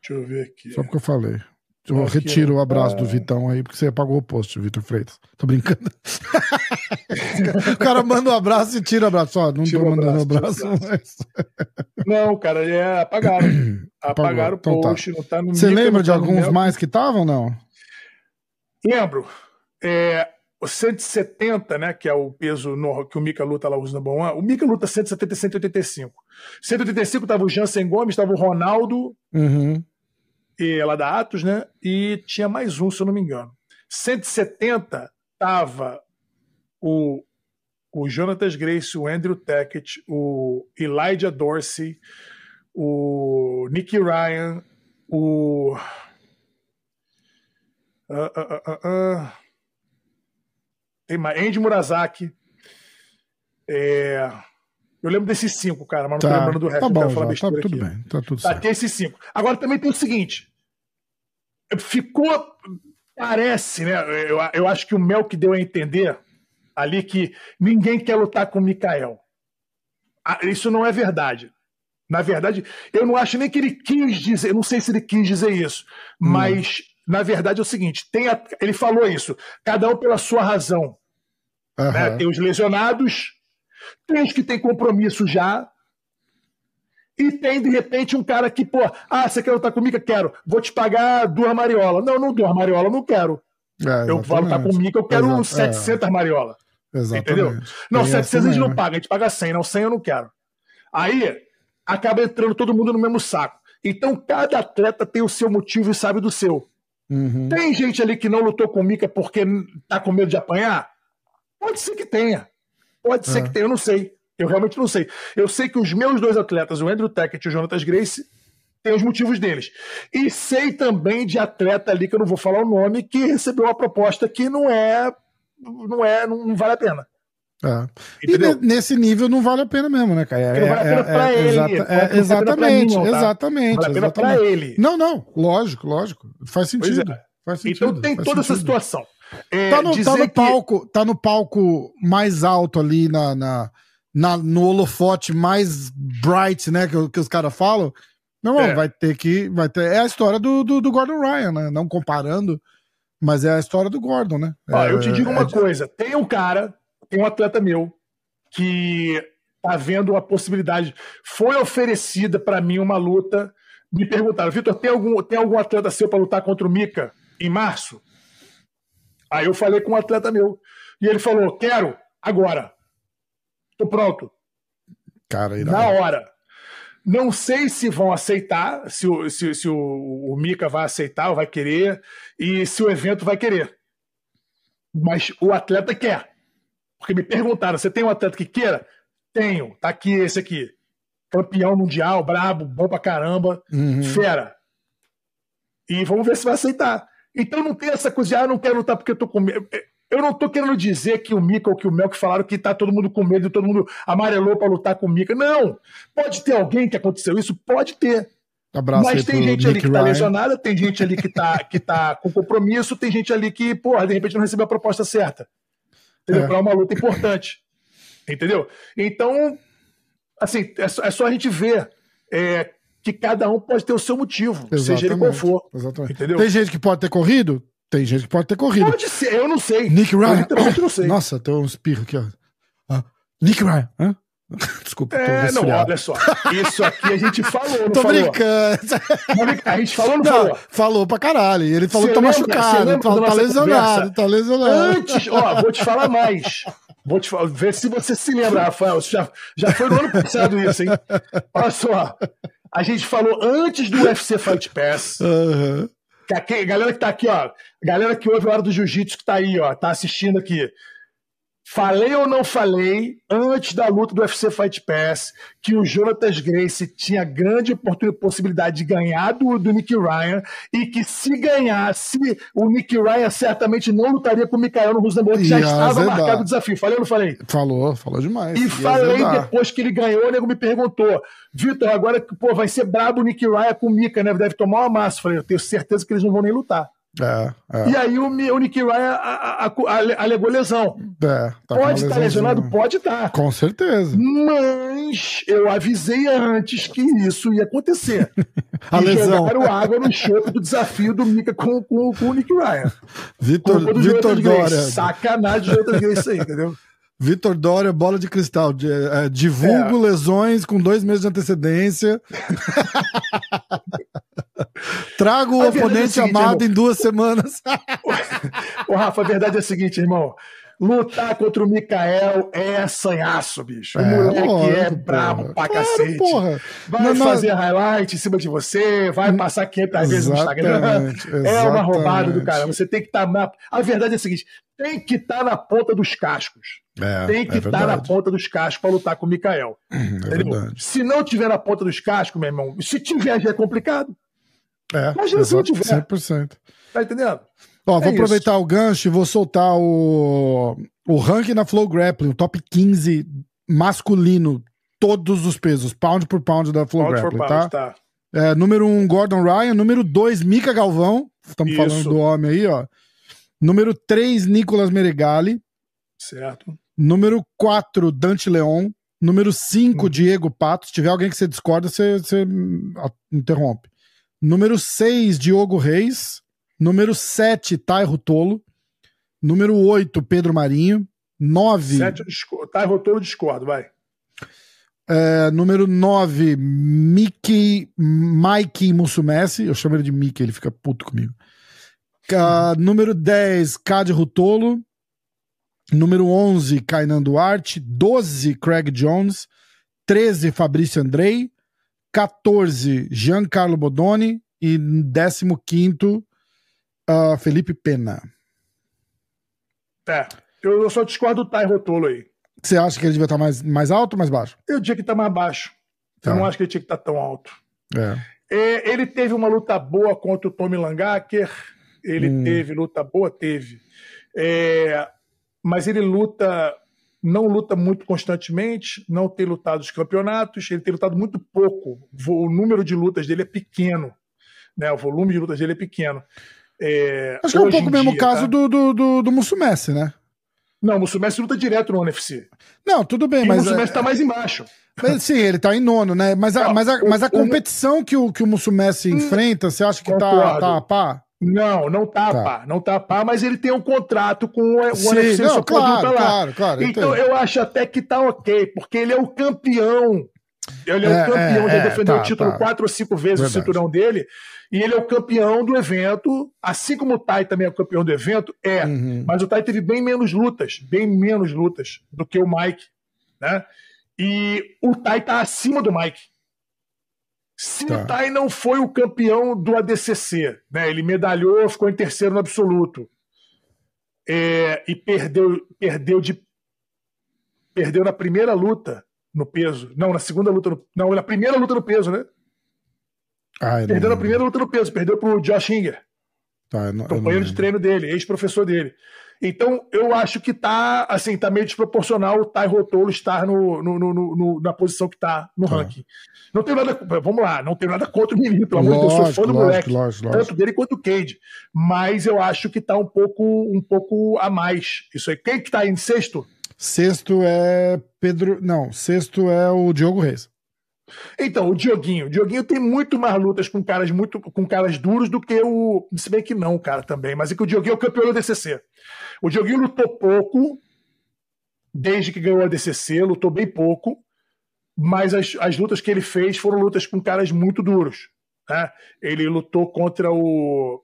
Deixa eu ver aqui. Só porque eu falei. Eu retiro o abraço do Vitão aí, porque você apagou o post, Vitor Freitas. Tô brincando. o cara manda um abraço e tira o abraço. Ó, não tira tô mandando abraço, abraço mas... Não, cara, é apagaram. apagaram o então tá. post, tá. não tá no Você lembra de alguns mais que estavam ou não? Lembro. É, o 170, né, que é o peso no, que o Mika luta lá usa na One, o Mika luta 170 e 185. 185 tava o Jansen Gomes, tava o Ronaldo, uhum e lá da Atos, né? E tinha mais um, se eu não me engano. 170 tava o, o Jonathan Grace, o Andrew Tackett, o Elijah Dorsey, o Nicky Ryan, o. Uh, uh, uh, tem mais. Andy Murazaki. É, eu lembro desses cinco, cara, mas não tá. tô lembrando do resto. Tá bom, já, tá tudo aqui. bem, tá tudo tá, certo. Tem esses cinco. Agora também tem o seguinte: ficou. Parece, né? Eu, eu acho que o Mel que deu a entender ali que ninguém quer lutar com o Mikael. Ah, isso não é verdade. Na verdade, eu não acho nem que ele quis dizer, não sei se ele quis dizer isso, hum. mas na verdade é o seguinte: tem a, ele falou isso, cada um pela sua razão. Uhum. Né? Tem os lesionados, tem os que têm compromisso já, e tem, de repente, um cara que, pô, ah, você quer lutar comigo? Quero. Vou te pagar duas mariolas. Não, não duas mariolas, não quero. É, eu vou lutar comigo, eu quero Exato, 700 é. mariolas. Exatamente. Entendeu? Não, tem 700 a gente não paga, a gente paga 100. Não, 100 eu não quero. Aí, acaba entrando todo mundo no mesmo saco. Então, cada atleta tem o seu motivo e sabe do seu. Uhum. Tem gente ali que não lutou com o Mika porque tá com medo de apanhar? Pode ser que tenha. Pode ser é. que tenha, eu não sei. Eu realmente não sei. Eu sei que os meus dois atletas, o Andrew Tackett e o Jonathan Grace, têm os motivos deles. E sei também de atleta ali, que eu não vou falar o nome, que recebeu uma proposta que não é. Não é, não vale a pena. É. E nesse nível não vale a pena mesmo, né, cara? É, não vale a pena é, pra é, ele. É, exatamente, mim, não, tá? exatamente. Vale a pena pra ele. Não, não, lógico, lógico. Faz sentido. É. Faz sentido então tem toda sentido. essa situação. É, tá, no, tá no palco, tá no palco mais alto ali na, na, na no holofote mais bright, né? Que, que os caras falam. Não, é. vai ter que. Vai ter, é a história do, do, do, Gordon Ryan, né? Não comparando, mas é a história do Gordon, né? Ó, é, eu te digo uma é coisa: tem um cara, tem um atleta meu, que tá vendo a possibilidade. Foi oferecida para mim uma luta. Me perguntaram, Vitor, tem algum, tem algum atleta seu para lutar contra o Mika em março? Aí eu falei com um atleta meu. E ele falou: quero, agora. Tô pronto. Cara, Na hora. Não sei se vão aceitar, se o, se, se o, o Mika vai aceitar ou vai querer, e se o evento vai querer. Mas o atleta quer. Porque me perguntaram: você tem um atleta que queira? Tenho. Tá aqui esse aqui. Campeão mundial, brabo, bom pra caramba, uhum. fera. E vamos ver se vai aceitar. Então não tem essa coisa de, ah, não quero lutar porque eu tô com medo. Eu não tô querendo dizer que o Mika ou que o Melk falaram que tá todo mundo com medo e todo mundo amarelou para lutar com o Mika. Não! Pode ter alguém que aconteceu isso? Pode ter. Abraço Mas tem gente ali que tá Ryan. tá lesionada, tem gente ali que tá, que tá com compromisso, tem gente ali que, porra, de repente não recebeu a proposta certa. Entendeu? É. Pra uma luta importante. Entendeu? Então, assim, é só, é só a gente ver é, que cada um pode ter o seu motivo, Exatamente. seja ele qual for. Exatamente. Entendeu? Tem gente que pode ter corrido? Tem gente que pode ter corrido. Pode ser, eu não sei. Nick Ryan. Eu não sei. Nossa, tem um espirro aqui, ó. Ah, Nick Ryan. Hã? Desculpa, é, não, olha só. Isso aqui a gente falou, não tô falou? brincando. A gente falou não, não falou? Falou pra caralho. Ele falou que tá machucado, tá, tá lesionado, tá lesionado. Antes, ó, vou te falar mais. Vou te falar, ver se você se lembra, Rafael. Já, já foi no ano passado isso, hein? Olha só. A gente falou antes do UFC Fight Pass. Uhum. A, galera que tá aqui, ó. Galera que ouve a hora do jiu-jitsu que tá aí, ó, tá assistindo aqui. Falei ou não falei, antes da luta do UFC Fight Pass, que o Jonatas Grace tinha grande possibilidade de ganhar do, do Nick Ryan e que se ganhasse, o Nick Ryan certamente não lutaria com o Mikael no Rosenborg, que já estava azedar. marcado o desafio. Falei ou não falei? Falou, falou demais. E falei azedar. depois que ele ganhou, o nego me perguntou, Vitor, agora pô, vai ser brabo o Nick Ryan com o Mika, né? Deve tomar uma massa. Falei, eu tenho certeza que eles não vão nem lutar. É, é. E aí o, o Nick Ryan a, a, a, alegou lesão. É, tá Pode estar lesionado? Pode estar. Com certeza. Mas eu avisei antes que isso ia acontecer. a e lesão. jogaram água no chope do desafio do Mika com, com, com o Nick Ryan. Vitor, Vitor Dória. Sacanagem de outras vezes isso aí, entendeu? Vitor Dória, bola de cristal. É, divulgo é. lesões com dois meses de antecedência. Trago o é oponente é seguinte, amado irmão. em duas semanas. o Rafa, a verdade é a seguinte, irmão. Lutar contra o Mikael é sanhaço, bicho. O é, moleque porra, é brabo porra. pra claro, cacete. Porra. Vai não, fazer não... highlight em cima de você, vai passar 500 vezes no Instagram. É uma roubada do caramba. Você tem que estar tá na. A verdade é a seguinte: tem que estar tá na ponta dos cascos. É, tem que estar é tá na ponta dos cascos para lutar com o Mikael. É se não tiver na ponta dos cascos, meu irmão, se tiver já é complicado. É, não tiver. 100%. Tá entendendo? Ó, é vou aproveitar isso. o gancho e vou soltar o, o ranking na Flow Grappling, o top 15 masculino, todos os pesos, pound por pound da Flow pound Grappling, pound, tá? tá. É, número 1, um, Gordon Ryan. Número 2, Mika Galvão. Estamos falando do homem aí, ó. Número 3, Nicolas Meregali. Certo. Número 4, Dante Leon. Número 5, hum. Diego Pato. Se tiver alguém que você discorda, você, você interrompe. Número 6, Diogo Reis. Número 7, Tairo Tolo. Número 8, Pedro Marinho. 9. 7, Tairo Tolo discordo, vai. É, número 9, Mickey, Mike Mussumessi. Eu chamo ele de Mickey, ele fica puto comigo. Uh, número 10, Cade Rutolo. Número 11, Kainan Duarte. 12, Craig Jones. 13, Fabrício Andrei. 14, Giancarlo Bodoni. E 15, uh, Felipe Pena. É, eu, eu só discordo do Tai Rotolo aí. Você acha que ele devia estar mais, mais alto ou mais baixo? Eu diria que está mais baixo. Tá. Eu não acho que ele tinha que estar tão alto. É. É, ele teve uma luta boa contra o Tommy Langacker. Ele hum. teve luta boa? Teve. É, mas ele luta, não luta muito constantemente, não tem lutado os campeonatos, ele tem lutado muito pouco. O número de lutas dele é pequeno, né? O volume de lutas dele é pequeno. É, Acho que é um pouco o mesmo dia, caso tá? do, do, do, do Mussumessi, né? Não, o Mussumessi luta direto no NFC. Não, tudo bem, e mas. O Mussumessi é... tá mais embaixo. Mas, sim, ele tá em nono, né? Mas a, não, mas a, mas a competição o... que o, que o Mussumessi hum, enfrenta, você acha que tá, tá a pá? Não, não tá, tá. pá, não tá pá, mas ele tem um contrato com o, Sim, UFC, não, só claro, lá. Claro, claro, então eu acho até que tá ok, porque ele é o campeão. Ele é, é o campeão, é, já defendeu tá, o título tá. quatro ou cinco vezes Verdade. o cinturão dele, e ele é o campeão do evento, assim como o Tai também é o campeão do evento, é. Uhum. Mas o Tai teve bem menos lutas, bem menos lutas do que o Mike, né? E o Tai tá acima do Mike. Se tá. não foi o campeão do ADCC, né? Ele medalhou, ficou em terceiro no absoluto. É, e perdeu, perdeu de perdeu na primeira luta no peso. Não, na segunda luta no, não, na primeira luta no peso, né? Ah, perdeu na primeira luta no peso, perdeu pro Josh Inger. Tá, não, companheiro de treino dele, ex-professor dele. Então, eu acho que tá, assim, tá meio desproporcional o Tai Rotolo estar no, no, no, no, na posição que tá no tá. ranking. Não tem nada, vamos lá, não tem nada contra o menino, pelo amor de Deus, sou fã do moleque, lógico, lógico. tanto dele quanto do Cade. Mas eu acho que tá um pouco, um pouco a mais. Isso aí. Quem que tá em sexto? Sexto é Pedro. Não, sexto é o Diogo Reis. Então, o Dioguinho. O Dioguinho tem muito mais lutas com caras muito com caras duros do que o. Se bem que não, cara, também. Mas é que o Dioguinho é o campeão do DCC. O Dioguinho lutou pouco, desde que ganhou a DCC, lutou bem pouco, mas as, as lutas que ele fez foram lutas com caras muito duros. Né? Ele lutou contra o.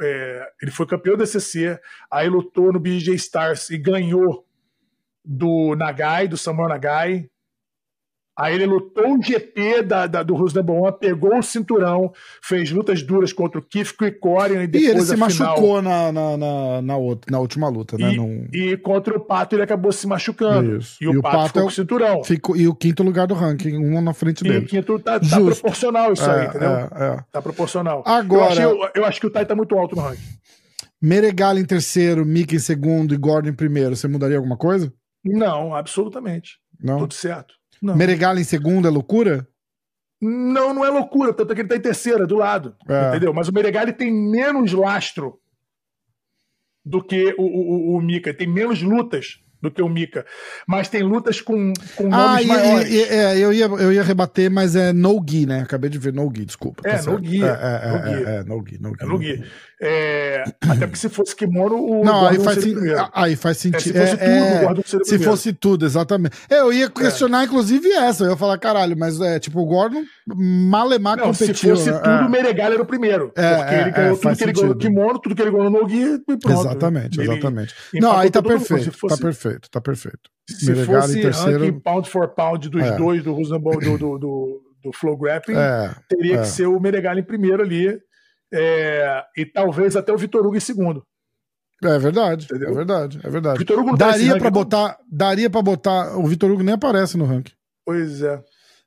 É, ele foi campeão da DCC, aí lutou no BJ Stars e ganhou do Nagai, do Samuel Nagai, Aí ele lutou o GP da, da, do Rus Number One, pegou o cinturão, fez lutas duras contra o Keith Krikorian e depois E ele se machucou na, na, na, na, outra, na última luta, né? E, Num... e, contra o Pato ele acabou se machucando. Isso. E, o, e o Pato, Pato ficou é o, com o cinturão. Ficou, e o quinto lugar do ranking, um na frente dele. E o quinto tá, tá proporcional isso é, aí, entendeu? É, é. Tá proporcional. Agora... Eu, achei, eu, acho que o Tai tá muito alto no ranking. Meregali em terceiro, Mickey em segundo e Gordon em primeiro, você mudaria alguma coisa? Não, absolutamente. Não. Tudo certo. Não. Meregali em segundo é loucura? Não, não é loucura, tanto é que ele tá em terceira, do lado. É. Entendeu? Mas o Meregali tem menos lastro do que o, o, o, o Mika, tem menos lutas do que o Mika. Mas tem lutas com, com ah, nomes e, maiores. E, é, eu, ia, eu ia rebater, mas é no gi, né? Acabei de ver no gi, desculpa. É, tá no gi. É, é, é, é, no gi. É no gi. É, até porque se fosse kimono, o Não, aí faz, aí faz sentido. É, se fosse tudo, o seria Se fosse tudo, exatamente. Eu ia questionar, inclusive, essa. Eu ia falar, caralho, mas é tipo, o Gordon malemar Não, competiu. Se fosse tudo, o Meregal era o primeiro. porque ele ganhou tudo que ele ganhou no kimono, tudo que ele ganhou no gi e pronto. Exatamente, exatamente. Não, aí tá perfeito. Tá perfeito, tá perfeito. Se fosse terceiro... pound for pound dos dois, do do, do, do, do Flow Grappling, teria que ser o Meregal em primeiro ali é, e talvez até o Vitor Hugo em segundo. É verdade, Entendeu? é verdade, é verdade. Vitor Hugo daria para botar, daria para botar, o Vitor Hugo nem aparece no ranking. Pois é.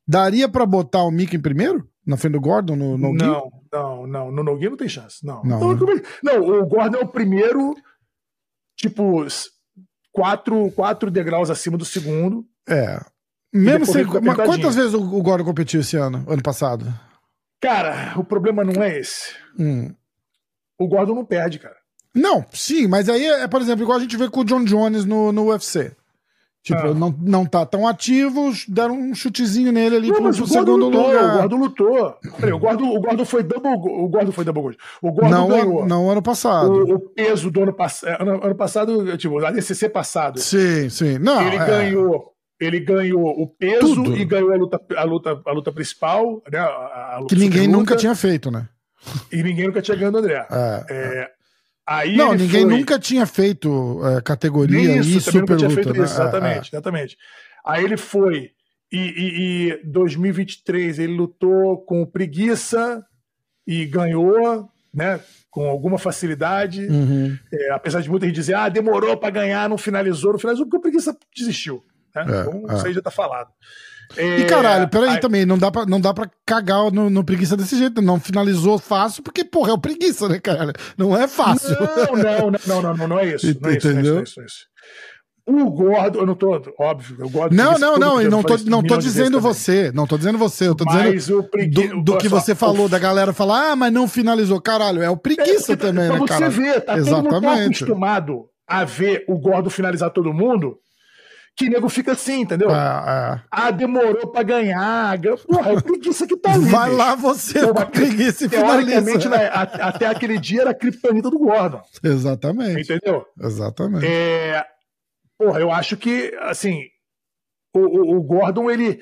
Daria para botar o Mick em primeiro? Na frente do Gordon, no Nogi? Não, não, não. No Nogi não tem chance. Não. Não, não, né? não, o Gordon é o primeiro, tipo, quatro, quatro degraus acima do segundo. É. Mesmo sem, mas quantas vezes o Gordon competiu esse ano, ano passado? Cara, o problema não é esse. Hum. O Gordon não perde, cara. Não, sim, mas aí é, por exemplo, igual a gente vê com o John Jones no, no UFC. Tipo, ah. não, não tá tão ativo, deram um chutezinho nele ali não, pro, pro segundo lutou, lugar. O Gordon lutou. Peraí, o Gordon, o Gordon foi double O Gordon foi double gold. O Gordon não, ganhou. Não ano passado. O, o peso do ano passado. É, ano, ano passado, tipo, a DCC passado. Sim, sim. Não, ele é... ganhou ele ganhou o peso Tudo. e ganhou a luta, a luta, a luta principal, né? A, luta que ninguém nunca tinha feito, né? E ninguém nunca tinha ganho do André. É, é. Aí não, ninguém foi... nunca tinha feito é, categoria isso, e super luta, né? isso, exatamente, é, é. exatamente. Aí ele foi e, e, e 2023 ele lutou com preguiça e ganhou, né? Com alguma facilidade, uhum. É, apesar de muita gente dizer, ah, demorou para ganhar, não finalizou, não finalizou, porque o preguiça desistiu. Né? É, então, é. isso aí já tá falado. É, e caralho, peraí aí... também, não dá, pra, não dá pra cagar no, no, preguiça desse jeito. Não finalizou fácil, porque, porra, é o preguiça, né, cara? Não é fácil. Não, não, não, não, não, não é isso. Não é isso, Entendeu? Não é isso, não é isso, o Gordo, eu não tô, óbvio, eu gosto Não, não, não, não tô, não tô dizendo você, não tô dizendo você, eu tô dizendo pregui... do, do que só, você falou, o... da galera falar, ah, mas não finalizou, caralho, é o preguiça é, também, pra né, cara? Você ver, tá Exatamente. todo mundo tá acostumado a ver o Gordo finalizar todo mundo, que nego fica assim, entendeu? Ah, ah. ah demorou pra ganhar. Porra, é preguiça que tá ali. Vai bicho. lá você Pô, com preguiça e finaliza. Né, até aquele dia era a criptonita do Gordon. Exatamente. Entendeu? Exatamente. É, porra, eu acho que, assim, o, o, o Gordon, ele,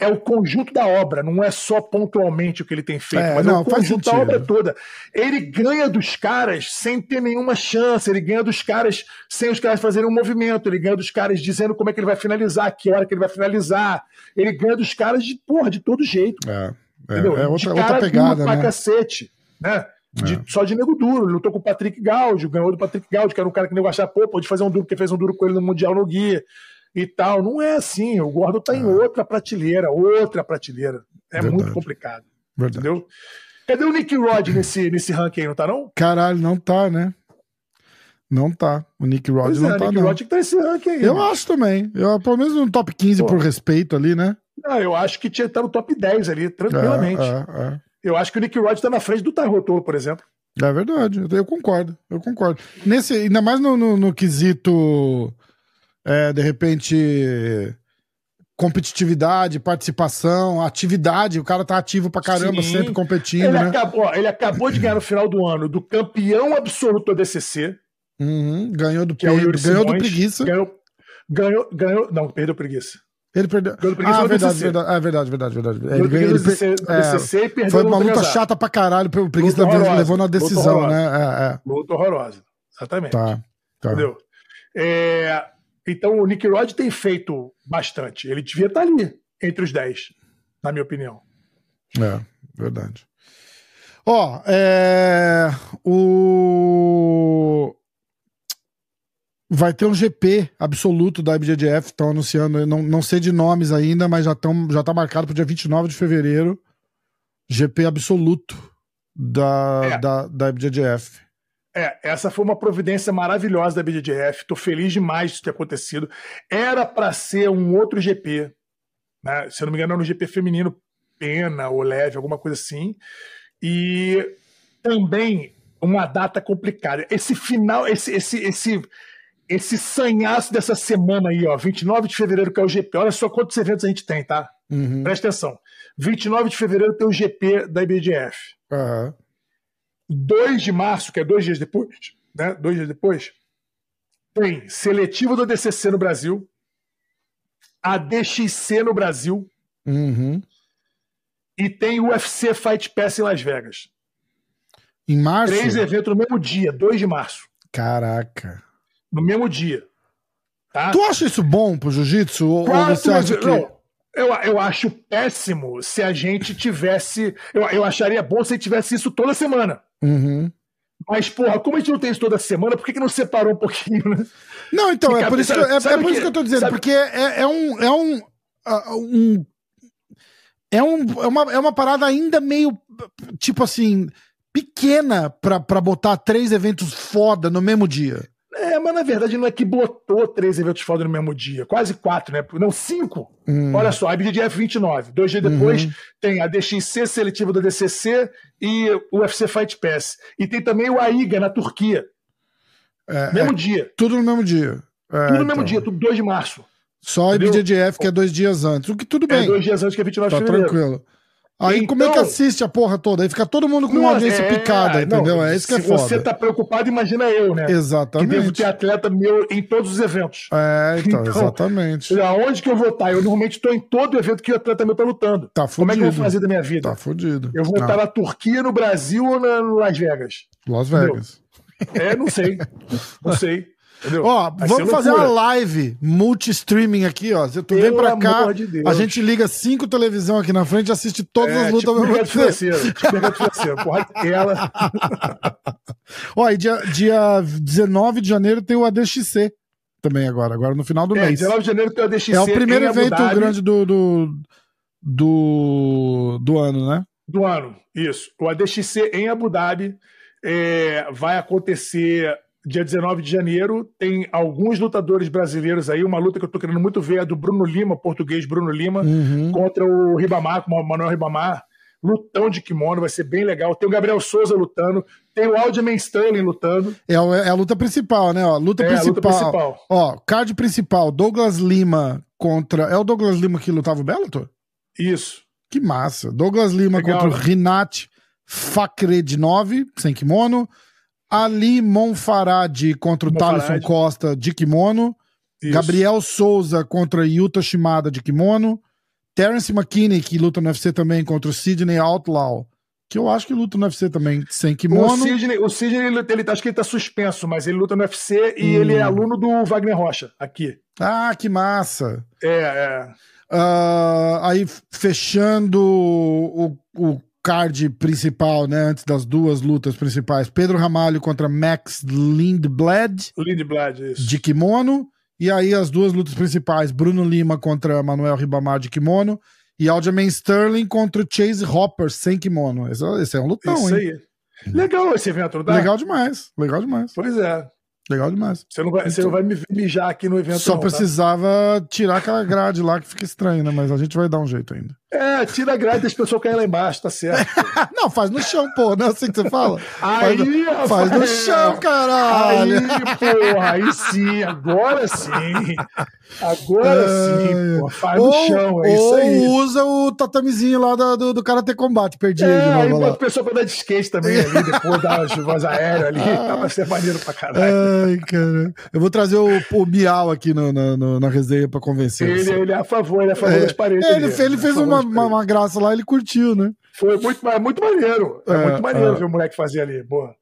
é o conjunto da obra, não é só pontualmente o que ele tem feito, é, mas não, é o conjunto da obra toda. Ele ganha dos caras sem ter nenhuma chance, ele ganha dos caras sem os caras fazerem um movimento, ele ganha dos caras dizendo como é que ele vai finalizar, que hora que ele vai finalizar. Ele ganha dos caras de, porra, de todo jeito. É, é, é outra, outra pegada, né? cacete, né? De, é. Só de nego duro. Ele lutou com o Patrick Gaudio, ganhou do Patrick Gaudio, que era um cara que nego achava, pô, pode fazer um duro, porque fez um duro com ele no Mundial no Guia e tal. Não é assim. O Gordon tá em ah. outra prateleira, outra prateleira. É Verdade. muito complicado. Verdade. Entendeu? Cadê o Nick Rod nesse, nesse ranking aí, não tá não? Caralho, não tá, né? Não tá. O Nick Rod pois não é, tá, Nick não. Rod que tá nesse ranking aí. Eu acho também. Eu, pelo menos no top 15 Pô. por respeito ali, né? Não, eu acho que tinha estar tá no top 10 ali, tranquilamente. É, é, é. Eu acho que o Nick Rod tá na frente do Toro, por exemplo. É verdade, eu concordo, eu concordo. Nesse, ainda mais no, no, no quesito é, de repente, competitividade, participação, atividade. O cara tá ativo pra caramba, Sim. sempre competindo. Ele, né? acabou, ele acabou de ganhar no final do ano do campeão absoluto da DCC. Uhum, ganhou do, Pedro, é ganhou do Preguiça. Ganhou, ganhou, ganhou. Não, perdeu Preguiça. Ele perdeu. ah, verdade, verdade, ah, verdade, verdade, verdade. Ele, ganhou, ele DCC, é, DCC e perdeu Foi uma luta chata pra caralho. O Preguiça levou na decisão, luta né? É, é. Luta horrorosa. Exatamente. Tá, tá. Entendeu? É, então o Nick Rod tem feito bastante. Ele devia estar ali, entre os 10, na minha opinião. É, verdade. Ó, é... o. Vai ter um GP absoluto da IBJJF, estão anunciando, não, não sei de nomes ainda, mas já, tão, já tá marcado para o dia 29 de fevereiro. GP absoluto da, é. da, da IBJJF. É, essa foi uma providência maravilhosa da BDGF. Estou feliz demais de ter acontecido. Era para ser um outro GP, né? se eu não me engano, era um GP feminino, pena ou leve, alguma coisa assim. E também uma data complicada. Esse final, esse, esse, esse, esse sanhaço dessa semana aí, ó, 29 de fevereiro, que é o GP. Olha só quantos eventos a gente tem, tá? Uhum. Presta atenção. 29 de fevereiro tem o GP da IBDF. Uhum. 2 de março, que é dois dias depois, né? Dois dias depois, tem seletivo do DCC no Brasil, a DXC no Brasil uhum. e tem o UFC Fight Pass em Las Vegas. Em março? Três eventos no mesmo dia, 2 de março. Caraca. No mesmo dia. Tá? Tu acha isso bom pro jiu-jitsu? Ou você acha que... Não, eu, eu acho péssimo se a gente tivesse. Eu, eu acharia bom se tivesse isso toda semana. Uhum. Mas, porra, como a gente não tem isso toda semana, por que, que não separou um pouquinho, né? Não, então, é por, isso que, é, é por isso que eu tô dizendo, sabe? porque é, é, um. É um, uh, um é, um, é, uma, é uma parada ainda meio, tipo assim, pequena pra, pra botar três eventos foda no mesmo dia. É, mas na verdade não é que botou três eventos foda no mesmo dia, quase quatro, né? Não, cinco. Hum. Olha só, a IBDF 29. Dois dias depois uhum. tem a DXC seletiva da DCC e o UFC Fight Pass. E tem também o AIGA na Turquia. É, mesmo é, dia. Tudo no mesmo dia. É, tudo no mesmo então. dia, tudo 2 de março. Só a IBJJF, que é dois dias antes. O que tudo é bem. É dois dias antes, que é 29 tá de fevereiro. tranquilo. Aí então, como é que então- assiste a porra toda? Aí fica todo mundo com uma audiência é, picada, entendeu? Não, é isso que é foda. Se você tá preocupado, imagina eu, né? Exatamente. Que devo ter atleta meu em todos os eventos. É, então, então exatamente. Aonde que eu vou estar? Eu normalmente estou em todo evento que o atleta meu tá lutando. Tá fudido. Como é que eu vou fazer da minha vida? Tá fudido. Eu vou estar na Turquia, no Brasil ou na Las Vegas? Las Vegas. Entendeu? É, não sei. Não sei. Entendeu? Ó, Vai vamos fazer uma live multi-streaming aqui, ó. Tu vem pra cá, de a gente liga cinco televisão aqui na frente e assiste todas é, as lutas tipo mercado financeiro, tipo mercado financeiro, porra ela. ó, e dia, dia 19 de janeiro tem o ADXC também agora, agora no final do é, mês. 19 de janeiro tem o ADXC. É o primeiro evento grande do, do, do, do ano, né? Do ano, isso. O ADXC em Abu Dhabi é, vai acontecer dia 19 de janeiro, tem alguns lutadores brasileiros aí. Uma luta que eu tô querendo muito ver é do Bruno Lima, português Bruno Lima, uhum. contra o Ribamar, o Manuel Ribamar. Lutão de kimono, vai ser bem legal. Tem o Gabriel Souza lutando, tem o Aljamain Sterling lutando. É, é, a luta principal, né? Ó, luta, é, principal. luta principal. Ó, card principal, Douglas Lima contra. É o Douglas Lima que lutava o Bellator? Isso. Que massa. Douglas Lima legal, contra o né? Rinat Fakredinov, sem kimono. Ali Monfarad contra o Thaleson Costa de kimono. Isso. Gabriel Souza contra Yuta Shimada de kimono. Terence McKinney, que luta no UFC também, contra o Sidney Outlaw, que eu acho que luta no UFC também, sem kimono. O Sidney, o Sidney ele, ele, acho que ele tá suspenso, mas ele luta no UFC e hum. ele é aluno do Wagner Rocha, aqui. Ah, que massa! É, é. Uh, aí, fechando o, o card principal, né, antes das duas lutas principais, Pedro Ramalho contra Max Lindblad. Lindblad, isso. De kimono. E aí as duas lutas principais, Bruno Lima contra Manuel Ribamar de kimono e Aljamain Sterling contra Chase Hopper sem kimono. Esse, esse é um lutão, Isso hein? Aí. Legal esse evento, não dá? Legal demais, legal demais. Pois é. Legal demais. Você não vai, você não vai me mijar aqui no evento. Só não, tá? precisava tá? tirar aquela grade lá que fica estranho, né? Mas a gente vai dar um jeito ainda. É, tira a grade e as pessoas caem lá embaixo, tá certo. não, faz no chão, pô. Não é assim que você fala? Aí, faz, faz no chão, caralho. Aí, porra, aí sim, agora sim. Agora é... sim, pô. Faz ou, no chão, é isso aí. Ou usa o tatamezinho lá do, do, do Karate Combate, perdi é, ele. Aí a pessoa pra dar de skate também ali, depois umas voz aéreas ali. Vai ser maneiro pra caralho. Ai, cara. Eu vou trazer o, o Bial aqui no, no, no, na resenha pra convencer. Ele, ele é a favor, ele é a favor é. das paredes. Ele, ele fez uma, uma, uma, graça lá, ele curtiu, né? Foi muito, muito maneiro. É, é muito maneiro é. ver o moleque fazer ali. Boa.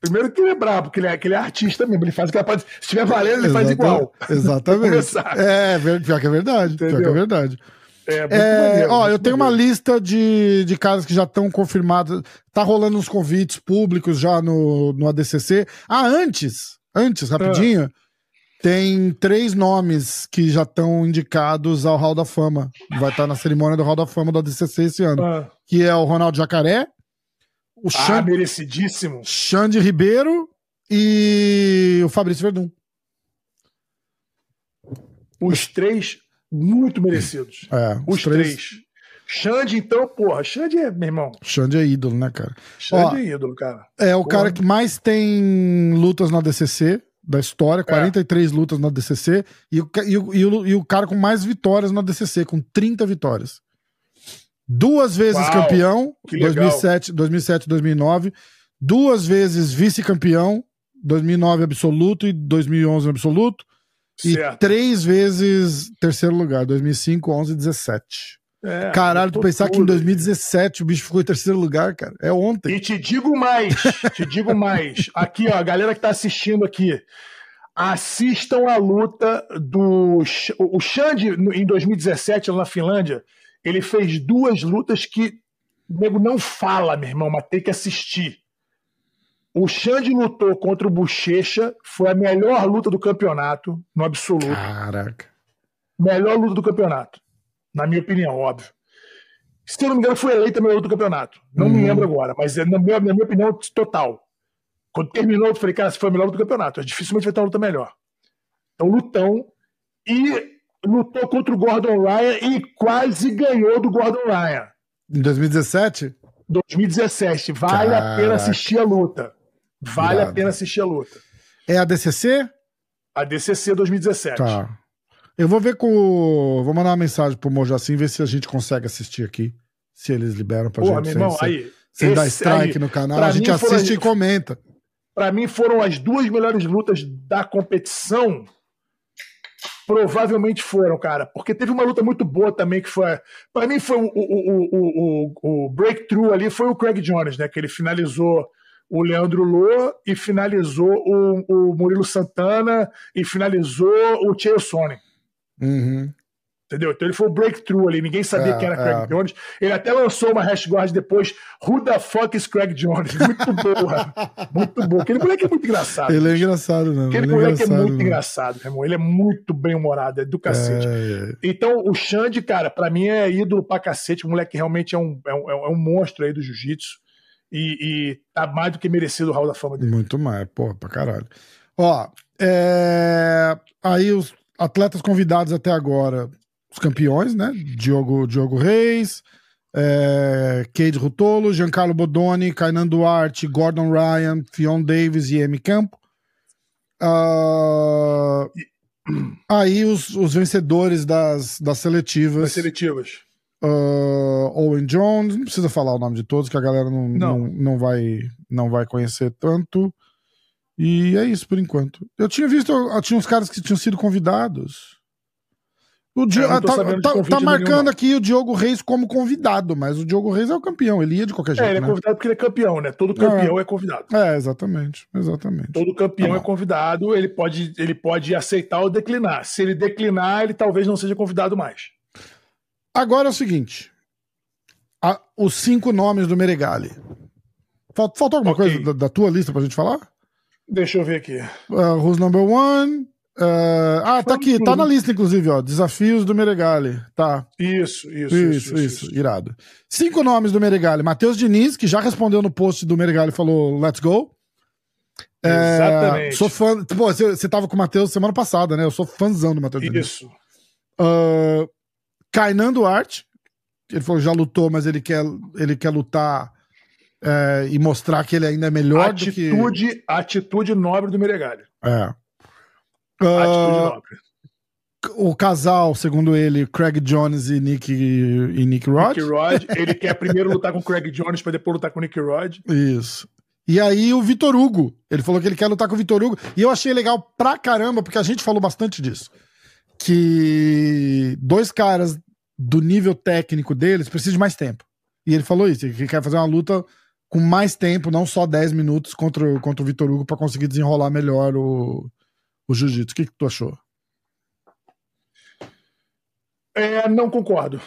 Primeiro que ele é brabo, porque ele é, que ele é artista mesmo. Ele faz o que ele pode. Se estiver valendo, ele faz igual. Exatamente. é, pior que é verdade. Entendeu? Pior que é verdade. É, muito é, maneiro, ó, eu tenho maneiro. uma lista de, de caras que já estão confirmados. Tá rolando uns convites públicos já no, no ADCC. Ah, antes, antes, rapidinho. Ah tem três nomes que já estão indicados ao Hall da Fama. Vai estar na cerimônia do Hall da Fama do ADCC esse ano. Ah. Que é o Ronaldo Jacaré, o ah, Xande, merecidíssimo. Xande Ribeiro e o Fabrício Verdun. Os três muito merecidos. É, os, os três. três. Xande, então, porra, Xande é, meu irmão. Xande é ídolo, né, cara? Xande Ó, é ídolo, cara. É o porra. cara que mais tem lutas na DCC da história, 43 é. lutas na DCC, e o, e, o, e, o, e o cara com mais vitórias na DCC, com 30 vitórias. Duas vezes Uau, campeão, 2007, 2007 2009. Duas vezes vice-campeão, 2009 absoluto e 2011 absoluto. Certo. E três vezes terceiro lugar, 2005, 11 e 17. É, Caralho, tu pensar que em 2017 o bicho ficou em terceiro lugar, cara. É ontem. E te digo mais, te digo mais. Aqui, ó, a galera que tá assistindo aqui. Assistam a luta do. O Xande, em 2017, lá na Finlândia, ele fez duas lutas que o nego não fala, meu irmão, mas tem que assistir. O Xande lutou contra o Bochecha, foi a melhor luta do campeonato, no absoluto. Caraca. Melhor luta do campeonato. Na minha opinião, óbvio. Se eu não me engano, foi eleita melhor luta do campeonato. Não me uhum. lembro agora, mas é na minha, na minha opinião, total. Quando terminou, eu falei, cara, se foi a melhor luta do campeonato. Dificilmente vai ter uma luta melhor. Então, lutão. E lutou contra o Gordon Ryan e quase ganhou do Gordon Ryan. Em 2017? 2017. Vale Caraca. a pena assistir a luta. Vale a pena assistir a luta. É a DCC? A DCC 2017. Tá. Eu vou ver com. Vou mandar uma mensagem pro Mojacim, ver se a gente consegue assistir aqui. Se eles liberam pra Porra, gente. Meu irmão, sem, aí, sem dar strike aí, no canal. A gente assiste e comenta. Para mim, foram as duas melhores lutas da competição. Provavelmente foram, cara. Porque teve uma luta muito boa também que foi. Para mim, foi o, o, o, o, breakthrough ali foi o Craig Jones, né? Que ele finalizou o Leandro Lô e finalizou o, o Murilo Santana e finalizou o Chael Sonnen. Uhum. Entendeu? Então ele foi o breakthrough ali, ninguém sabia é, quem era Craig é. Jones. Ele até lançou uma hashtag depois, Who the fuck is Craig Jones? Muito boa. muito boa. Aquele moleque é muito engraçado. Ele é engraçado, não. Aquele ele é moleque é, é muito engraçado, meu irmão. Ele é muito bem humorado, é do cacete. É, é. Então, o Xande, cara, pra mim é ídolo pra cacete. O moleque realmente é um, é um, é um monstro aí do jiu-jitsu. E, e tá mais do que merecido o Hall da Fama dele. Muito mais, porra, pra caralho. Ó, é... aí os atletas convidados até agora, os campeões, né? Diogo, Diogo Reis, é... Cade Rutolo, Giancarlo Bodoni, Kainan Duarte, Gordon Ryan, Fion Davis e M. Campo. Uh... Aí os, os vencedores das, das seletivas. Das seletivas. Uh, Owen Jones, não precisa falar o nome de todos, que a galera não, não. não, não vai, não vai conhecer tanto. E é isso por enquanto. Eu tinha visto, eu tinha uns caras que tinham sido convidados. O Di... ah, tá, tá, tá marcando aqui o Diogo Reis como convidado, mas o Diogo Reis é o campeão, ele ia de qualquer jeito. É, ele é né? convidado porque ele é campeão, né? Todo campeão é, é convidado. É, exatamente, exatamente. Todo campeão tá é convidado, ele pode, ele pode aceitar ou declinar. Se ele declinar, ele talvez não seja convidado mais. Agora é o seguinte: a, os cinco nomes do Meregali. Faltou alguma okay. coisa da, da, tua lista pra gente falar? Deixa eu ver aqui. Uh, who's number one? Uh, ah, tá aqui, tá na lista, inclusive, ó. Desafios do Meregali. Tá. Isso, isso, isso, isso, isso, isso. Irado. Cinco nomes do Meregali. Matheus Diniz, que já respondeu no post do Meregali falou let's go. É, Exatamente. Sou fã. Pô, você, você tava com o Matheus semana passada, né? Eu sou fãzão do Matheus Diniz. Isso. Uh, Kainan Duarte. Ele falou já lutou, mas ele quer, ele quer lutar é, e mostrar que ele ainda é melhor atitude, do que... Atitude nobre do Meregali. É. Uh, o casal, segundo ele, Craig Jones e Nick, e Nick Rod. Nick Rod. Ele quer primeiro lutar com Craig Jones para depois lutar com Nick Rod. Isso. E aí o Vitor Hugo. Ele falou que ele quer lutar com o Vitor Hugo. E eu achei legal pra caramba, porque a gente falou bastante disso. Que dois caras do nível técnico deles precisam de mais tempo. E ele falou isso, ele quer fazer uma luta com mais tempo, não só 10 minutos contra, contra o Vitor Hugo para conseguir desenrolar melhor o, o jiu-jitsu. O que, que tu achou? É, não concordo.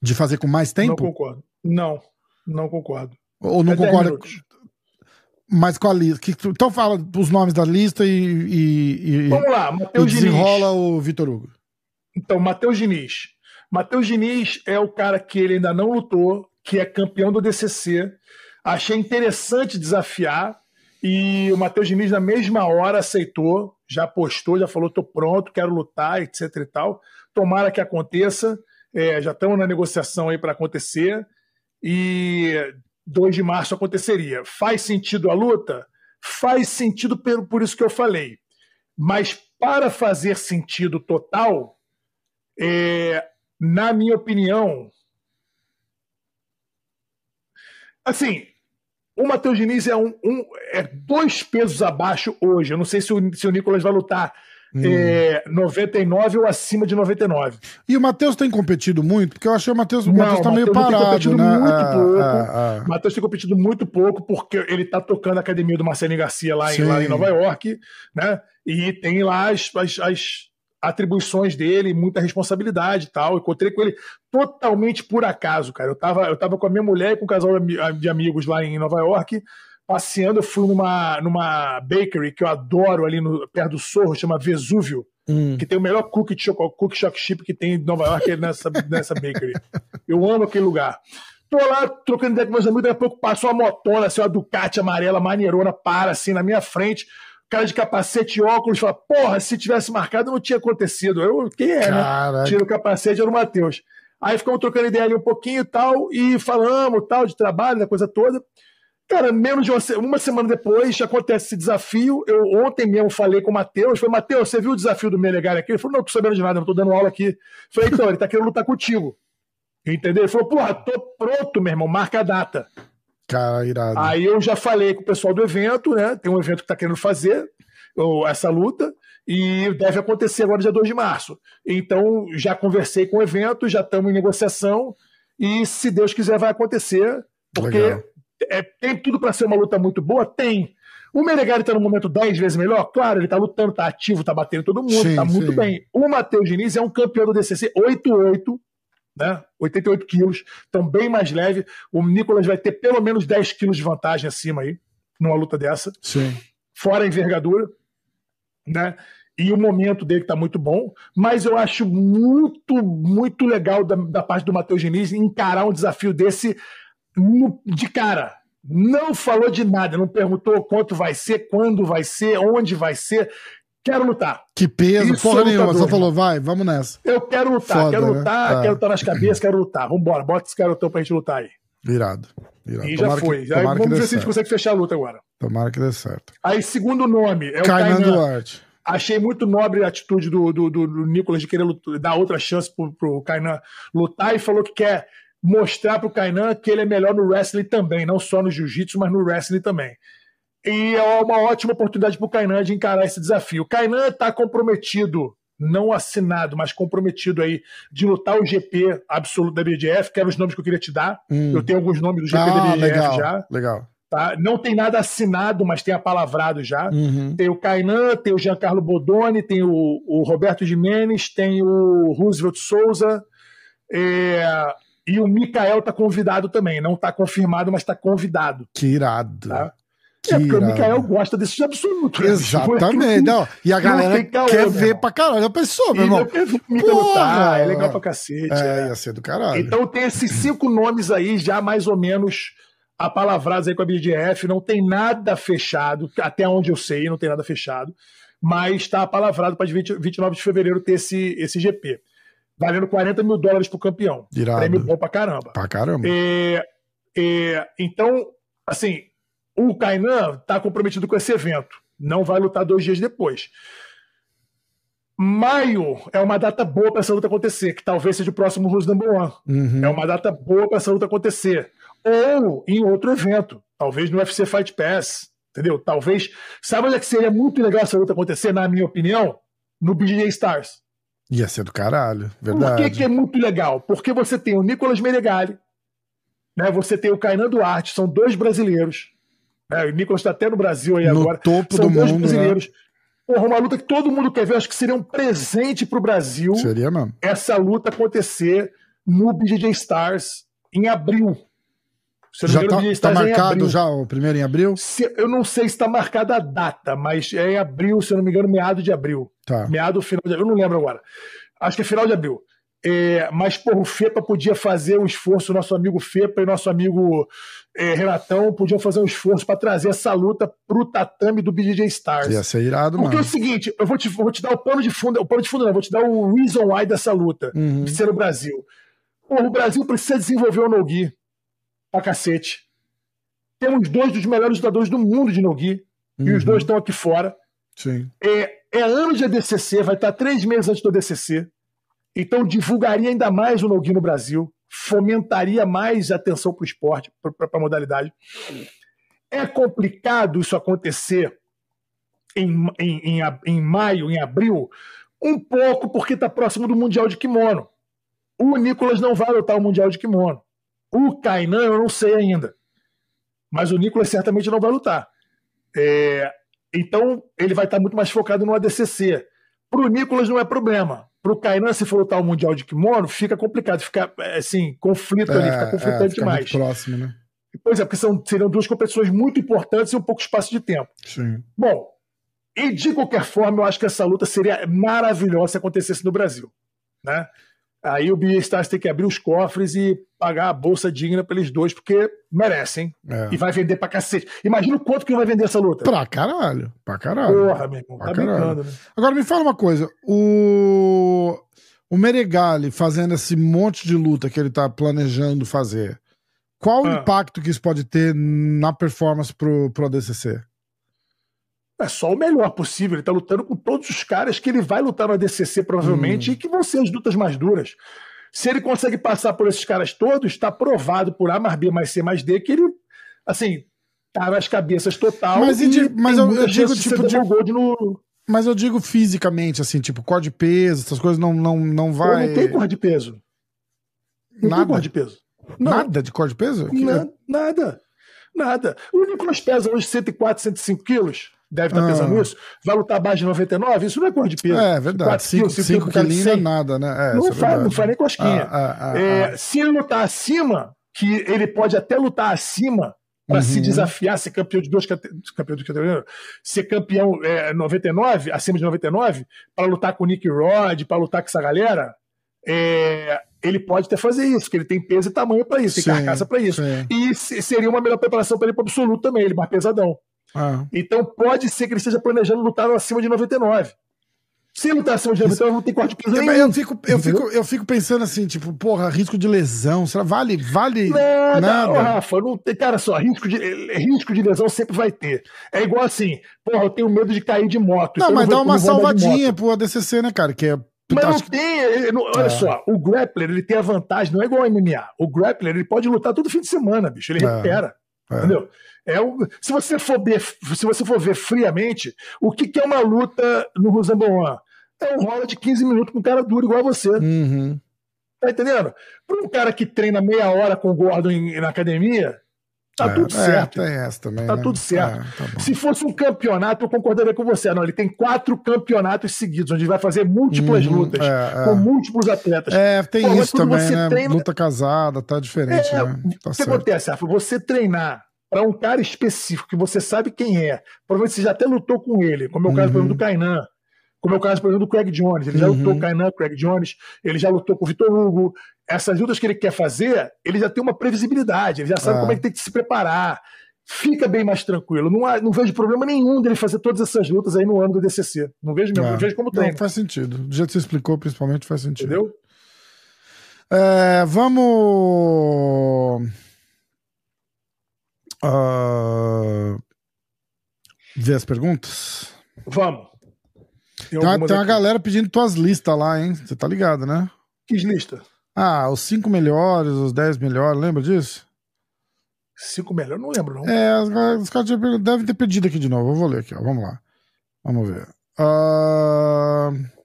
De fazer com mais tempo? Não concordo. Não, não concordo. Ou não é concorda? Mas com a lista. Que, então fala os nomes da lista e. e, e Vamos lá, Matheus Diniz. desenrola o Vitor Hugo. Então, Matheus Diniz. Matheus Diniz é o cara que ele ainda não lutou, que é campeão do DCC. Achei interessante desafiar. E o Matheus Diniz, na mesma hora, aceitou já postou, já falou, tô pronto, quero lutar, etc e tal. Tomara que aconteça. É, já estamos na negociação aí para acontecer. E 2 de março aconteceria. Faz sentido a luta? Faz sentido por, por isso que eu falei. Mas para fazer sentido total, é, na minha opinião, assim, o Matheus Diniz é, um, um, é dois pesos abaixo hoje. Eu não sei se o, se o Nicolas vai lutar hum. é, 99 ou acima de 99. E o Matheus tem competido muito? Porque eu achei o Matheus o Matheus tá meio parado, né? Muito ah, pouco. Ah, ah. Matheus tem competido muito pouco porque ele tá tocando a academia do Marcelinho Garcia lá em, lá em Nova York, né? E tem lá as, as, as atribuições dele, muita responsabilidade e tal. Encontrei com ele totalmente por acaso, cara. Eu tava, eu tava com a minha mulher e com um casal de amigos lá em Nova York, passeando. Eu fui numa, numa bakery que eu adoro ali no, perto do Sorro, chama Vesúvio, hum. que tem o melhor cookie, de chocolate, cookie choc chip que tem em Nova York é nessa, nessa bakery. Eu amo aquele lugar. Tô lá trocando ideia com meus amigos, daqui a pouco passou uma motona, assim, uma Ducati amarela, maneirona, para assim na minha frente cara de capacete e óculos fala: Porra, se tivesse marcado não tinha acontecido. Eu, quem é, né? Tira o capacete, era o Matheus. Aí ficamos trocando ideia ali um pouquinho e tal, e falamos tal, de trabalho, da coisa toda. Cara, menos de uma, uma semana depois acontece esse desafio. Eu ontem mesmo falei com o Matheus. Falei, Matheus, você viu o desafio do Menegar aqui? Ele falou, não, tô sabendo de nada, não tô dando aula aqui. Falei, então, ele tá querendo lutar contigo. Entendeu? Ele falou, porra, tô pronto, meu irmão, marca a data. Cara, irado. Aí eu já falei com o pessoal do evento, né? Tem um evento que está querendo fazer essa luta e deve acontecer agora dia 2 de março. Então já conversei com o evento, já estamos em negociação e se Deus quiser vai acontecer, porque é, tem tudo para ser uma luta muito boa? Tem. O Menegari está no momento 10 vezes melhor? Claro, ele está lutando, está ativo, está batendo todo mundo, está muito bem. O Matheus Diniz é um campeão do DCC 8-8, né? 88 quilos, então bem mais leve. O Nicolas vai ter pelo menos 10 quilos de vantagem acima aí, numa luta dessa. Sim. Fora a envergadura, né? E o momento dele está muito bom, mas eu acho muito, muito legal da, da parte do Matheus Diniz encarar um desafio desse no, de cara. Não falou de nada, não perguntou quanto vai ser, quando vai ser, onde vai ser. Quero lutar. Que peso, Isso porra é nenhuma. Só falou, vai, vamos nessa. Eu quero lutar, Foda, quero né? lutar, né? quero lutar nas cabeças, quero lutar. Vambora, bota esse garotão pra gente lutar aí. Virado. virado. E já foi. Que, vamos ver se a gente consegue fechar a luta agora. Tomara que dê certo. Aí, segundo nome, é o Kainan Duarte. Achei muito nobre a atitude do, do, do, do Nicolas de querer lutar, dar outra chance pro, pro Kainan lutar e falou que quer mostrar pro Kainan que ele é melhor no wrestling também, não só no jiu-jitsu, mas no wrestling também. E é uma ótima oportunidade para o Kainan de encarar esse desafio. O Kainan está comprometido, não assinado, mas comprometido aí de lutar o GP absoluto da BDF, que eram os nomes que eu queria te dar. Hum. Eu tenho alguns nomes do GP ah, da BDF legal, já. Legal. Tá? Não tem nada assinado, mas tem apalavrado já. Uhum. Tem o Kainan, tem o Giancarlo Bodoni, tem o, o Roberto Jimenez, tem o Roosevelt Souza. É, e o Mikael está convidado também. Não está confirmado, mas está convidado. Que irado. Tá? Que é porque irado. o Mikael gosta desses absolutos. Exatamente. Não, e a galera quer ver pra caralho. Eu pensou, meu irmão. Quer ver Mika lutar, é legal pra cacete. É, é, ia ser do caralho. Então tem esses cinco nomes aí já mais ou menos apalavrados aí com a BDF. Não tem nada fechado, até onde eu sei, não tem nada fechado. Mas está apalavrado para 29 de fevereiro ter esse, esse GP valendo 40 mil dólares pro campeão. Irado. Prêmio bom pra caramba. Pra caramba. É, é, então, assim, o Kainan tá comprometido com esse evento. Não vai lutar dois dias depois. Maio é uma data boa para essa luta acontecer, que talvez seja o próximo Rus Number One. Uhum. É uma data boa para essa luta acontecer. Ou em outro evento, talvez no UFC Fight Pass, entendeu? Talvez. Sabe onde é que seria muito legal essa luta acontecer, na minha opinião? No BJ Stars. Ia ser do caralho, verdade. Por que, que é muito legal? Porque você tem o Nicolas Menegali, né? você tem o Kainan Duarte, são dois brasileiros. Né? O Nicolas está até no Brasil aí no agora. topo são do dois mundo. Né? brasileiros. Né? Porra, uma luta que todo mundo quer ver. Acho que seria um presente pro Brasil. Seria mesmo. Essa luta acontecer no BJJ Stars em abril. Se já está tá, tá marcado já o primeiro em abril? Se, eu não sei se está marcada a data, mas é em abril, se eu não me engano, meado de abril. Tá. Meado, final de abril, eu não lembro agora. Acho que é final de abril. É, mas, porra, o FEPA podia fazer um esforço, nosso amigo FEPA e nosso amigo é, Renatão podiam fazer um esforço para trazer essa luta pro tatame do BJJ Stars. Ia ser irado, Porque mano. é o seguinte, eu vou te, vou te dar o pano de fundo, o pano de fundo não, vou te dar o reason why dessa luta, uhum. de ser no Brasil. Porra, o Brasil precisa desenvolver o Nogi pra cacete. Temos dois dos melhores lutadores do mundo de Nogi, uhum. e os uhum. dois estão aqui fora. Sim. É, é ano de ADCC, vai estar três meses antes do ADCC. Então divulgaria ainda mais o Nogi no Brasil, fomentaria mais atenção para o esporte, para a modalidade. É complicado isso acontecer em, em, em, em maio, em abril, um pouco porque está próximo do Mundial de Kimono. O Nicolas não vai lutar o Mundial de Kimono. O Kainan eu não sei ainda. Mas o Nicolas certamente não vai lutar. É, então ele vai estar muito mais focado no ADCC. Para o Nicolas não é problema. Para o Kainan, se for lutar o Mundial de Kimono, fica complicado, fica assim, conflito é, ali, fica conflitante é, fica demais. Muito próximo, né? Pois é, porque são, seriam duas competições muito importantes e um pouco espaço de tempo. Sim. Bom, e de qualquer forma, eu acho que essa luta seria maravilhosa se acontecesse no Brasil. Né? Aí o Beastars tem que abrir os cofres e pagar a bolsa digna para eles dois, porque merecem. É. E vai vender pra cacete. Imagina o quanto que vai vender essa luta. Pra caralho. Pra caralho. Porra, meu irmão. Pra tá brincando, né? Agora me fala uma coisa. O. O Meregali fazendo esse monte de luta que ele tá planejando fazer. Qual ah. o impacto que isso pode ter na performance pro, pro ADCC? é só o melhor possível. Ele está lutando com todos os caras que ele vai lutar no ADCC provavelmente hum. e que vão ser as lutas mais duras. Se ele consegue passar por esses caras todos, está provado por A mais B mais C mais D que ele, assim, tá nas cabeças total. Mas, e, mas eu, eu digo tipo de no... Mas eu digo fisicamente, assim, tipo, cor de peso, essas coisas não, não, não vai. não tem cor de peso. Não nada. cor de peso. Não. Nada de cor de peso? Na, nada. Nada. O Nicolas pesa hoje 104, 105 quilos deve estar ah. nisso, vai lutar abaixo de 99, isso não é cor de peso. É verdade. 5 quilos não é nada, né? É, não, é faz, não faz nem cosquinha. Ah, ah, ah é, se ele lutar acima, que ele pode até lutar acima para uhum. se desafiar, ser campeão de duas campeão de categoria, ser campeão é, 99, acima de 99, para lutar com o Nick Rod, para lutar com essa galera, é, ele pode até fazer isso, porque ele tem peso e tamanho para isso, tem sim, carcaça para isso. Sim. E seria uma melhor preparação para ele para absoluto também, ele mais pesadão. Ah. Então pode ser que ele esteja planejando lutar acima de 99. Se lutar acima de 99, não tem corte de peso eu, fico, eu, fico, eu fico pensando assim, tipo, porra, risco de lesão, será vale, vale nada? nada. Rafa, não tem, cara, só, risco de, risco de lesão sempre vai ter. É igual assim, porra, eu tenho medo de cair de moto. Não, então mas dá uma salvadinha pro ADCC, né, cara, que é mas não tem. Não, olha é. só, o grappler ele tem a vantagem, não é igual ao MMA. O grappler ele pode lutar todo fim de semana, bicho. Ele é. recupera. É. Entendeu? É o, se, você for ver, se você for ver friamente, o que, que é uma luta no Rosambouan? É um rola de 15 minutos com um cara duro igual a você. Uhum. Tá entendendo? Para um cara que treina meia hora com o Gordon em, na academia, Tá é, tudo certo. É, tem essa também. Tá né? tudo certo. É, tá Se fosse um campeonato, eu concordaria com você. Não, ele tem quatro campeonatos seguidos, onde vai fazer múltiplas uhum, lutas é, é. com múltiplos atletas. É, tem Pô, isso também, né? Treina... Luta casada, tá diferente, é, né? Tá o que acontece, Rafa? Você treinar para um cara específico que você sabe quem é, provavelmente você já até lutou com ele, como é o caso, por exemplo, do uhum. Kainan como é o caso, por exemplo, do Craig Jones. Ele já uhum. lutou com o Kainan, Craig Jones, ele já lutou com o Vitor Hugo. Essas lutas que ele quer fazer, ele já tem uma previsibilidade, ele já sabe ah. como é que tem que se preparar. Fica bem mais tranquilo. Não, há, não vejo problema nenhum dele fazer todas essas lutas aí no ano do DCC. Não vejo mesmo, ah. não vejo como tem. faz sentido. Do jeito que você explicou, principalmente, faz sentido. Entendeu? É, vamos. Uh, ver as perguntas? Vamos. Tem, tem, tem uma galera pedindo tuas listas lá, hein? Você tá ligado, né? Que lista? Ah, os cinco melhores, os dez melhores, lembra disso? Cinco melhores? Não lembro, não. É, os, caras devem ter pedido aqui de novo. Eu vou ler aqui, ó. Vamos lá. Vamos ver. Uh...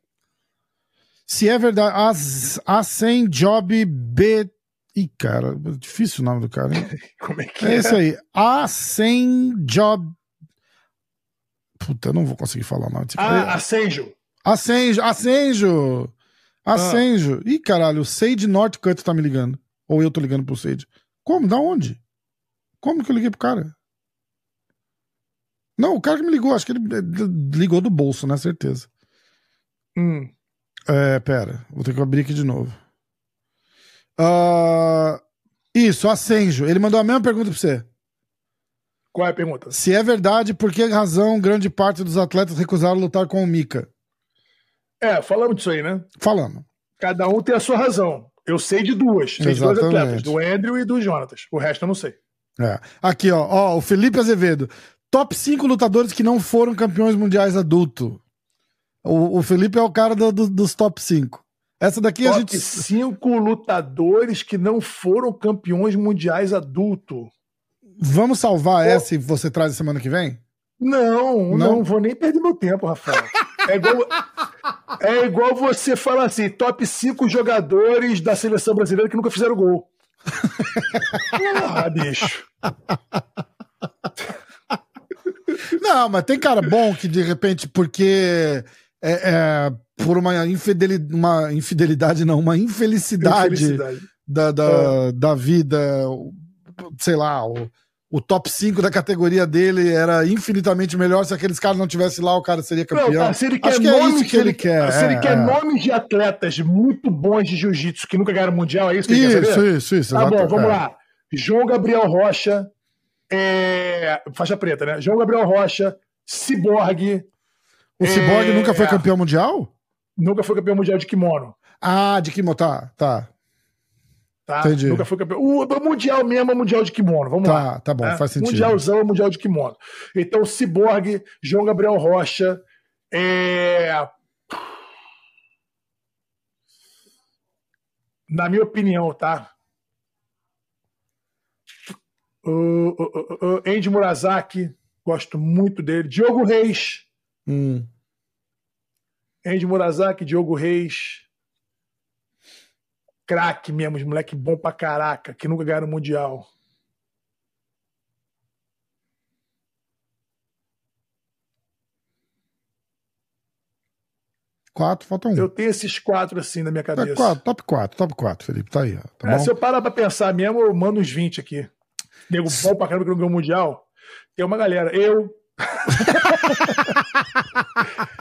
Se é verdade. As, a 100 Job B. Ih, cara, difícil o nome do cara, hein? Como é que é? É isso aí. A 100 Job Puta, eu não vou conseguir falar o nome desse cara. Ah, Ascenjo. Ascenjo, Ascenjo. Ascenjo. Ah. Ih, caralho, o Sage Northcutt tá me ligando. Ou eu tô ligando pro Sage. Como? Da onde? Como que eu liguei pro cara? Não, o cara que me ligou, acho que ele ligou do bolso, né? Certeza. Hum. É, pera, vou ter que abrir aqui de novo. Uh, isso, Ascenjo. Ele mandou a mesma pergunta pra você. Qual é a pergunta? Se é verdade, por que razão grande parte dos atletas recusaram lutar com o Mika? É, falamos disso aí, né? Falando. Cada um tem a sua razão. Eu sei de duas. Sei de dois atletas, do Andrew e do Jonatas. O resto eu não sei. É. Aqui, ó, ó, o Felipe Azevedo. Top 5 lutadores que não foram campeões mundiais adulto. O, o Felipe é o cara do, do, dos top 5. Essa daqui top a gente. Top 5 lutadores que não foram campeões mundiais adulto. Vamos salvar essa e você traz semana que vem? Não, não, não vou nem perder meu tempo, Rafael. É igual, é igual você falar assim: top 5 jogadores da seleção brasileira que nunca fizeram gol. ah, bicho. Não, mas tem cara bom que de repente, porque é, é por uma, infidelidade, uma infidelidade, não, uma infelicidade, infelicidade. Da, da, é. da vida, sei lá, o o top 5 da categoria dele era infinitamente melhor. Se aqueles caras não tivessem lá, o cara seria campeão. Não, tá, se ele quer Acho que é isso que ele, ele quer. Se é, ele quer é. nomes de atletas muito bons de jiu-jitsu que nunca ganharam mundial, é isso que ele isso, quer saber? Isso, isso, Tá bom, vamos é. lá. João Gabriel Rocha, é... faixa preta, né? João Gabriel Rocha, Cyborg. O Cyborg nunca foi campeão mundial? Nunca foi campeão mundial de kimono. Ah, de kimono, tá, tá. Tá? Entendi. Nunca foi campeão. O, o Mundial mesmo é Mundial de Kimono. Vamos tá, lá. Tá bom, né? faz sentido. Mundialzão é Mundial de Kimono. Então, Cyborg, João Gabriel Rocha. É... Na minha opinião, tá? Uh, uh, uh, Andy Murazaki, gosto muito dele. Diogo Reis. Hum. Andy Murazaki, Diogo Reis craque mesmo, moleque bom pra caraca, que nunca ganharam o Mundial. Quatro, falta um. Eu tenho esses quatro assim na minha cabeça. É quatro, top 4, top 4, Felipe, tá aí. Ó, tá é, se eu parar pra pensar mesmo, eu mando uns 20 aqui. Nego bom pra caramba que não ganhou o Mundial. Tem uma galera. Eu.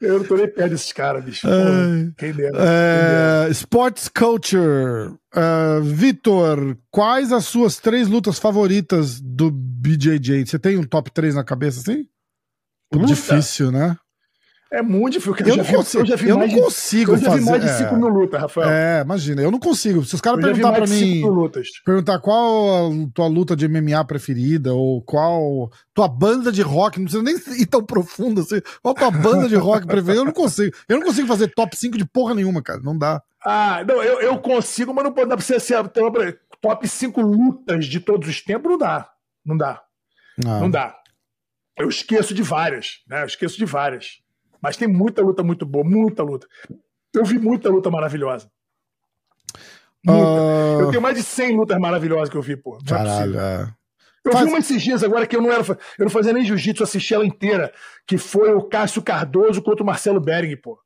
Eu não tô nem perto desses caras, bicho. Porra, quem dera, quem É, dera. Sports Culture. Uh, Vitor, quais as suas três lutas favoritas do BJJ? Você tem um top 3 na cabeça assim? Luta? Difícil, né? É muito difícil. cara. Eu já vi- consigo, eu já vi eu mais não de- consigo Eu já fazer. vi mais de é. 5 mil lutas, Rafael. É, imagina, eu não consigo. Se os caras eu perguntar de 5 mim, perguntar qual a tua luta de MMA preferida, ou qual tua banda de rock, não precisa nem ir tão profundo assim, qual tua banda de rock preferida, eu não consigo. Eu não consigo fazer top 5 de porra nenhuma, cara, não dá. Ah, não, eu, eu consigo, mas não pode dar pra você ser top 5 lutas de todos os tempos, não dá. Não dá. Ah. Não dá. Eu esqueço de várias, né? Eu esqueço de várias. Mas tem muita luta muito boa, muita luta. Eu vi muita luta maravilhosa. Muita. Ah, Eu tenho mais de 100 lutas maravilhosas que eu vi, pô. Não é Caralho, é. Eu Faz- vi uma esses dias agora que eu não era. Eu não fazia nem jiu-jitsu, assisti ela inteira. Que foi o Cássio Cardoso contra o Marcelo Bering, pô.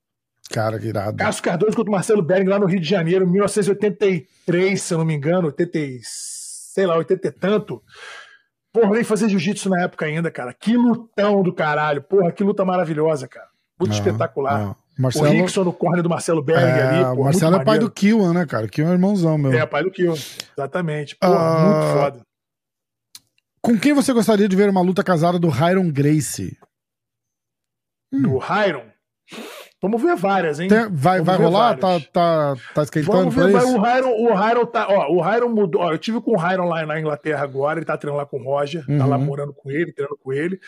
Cara, que irado. Cássio Cardoso contra o Marcelo Bering lá no Rio de Janeiro, 1983, se eu não me engano, 80, e- sei lá, 80 e tanto. Porra, nem fazia jiu-jitsu na época ainda, cara. Que lutão do caralho. Porra, que luta maravilhosa, cara. Ah, espetacular. ah. O Marcelo, Rickson no corner do Marcelo Bering é, ali. o Pô, Marcelo muito é pai do. Kiwan, né, cara? Kiwan é irmãozão meu. É, pai do Kill. Exatamente. Ah, muito foda. Com quem você gostaria de ver uma luta casada do Hiron Gracie? Do Hyron. Vamos ver várias, hein? Tem- vai Vamos vai rolar? Tá, várias. tá, tá esquentando Vamos ver, vai, o Hyron, o Hyron tá, ó, o Hyron mudou, ó, eu tive com o Hyron lá na Inglaterra agora, ele tá treinando lá com o Roger, tá lá Uhum. morando com ele, treinando com ele.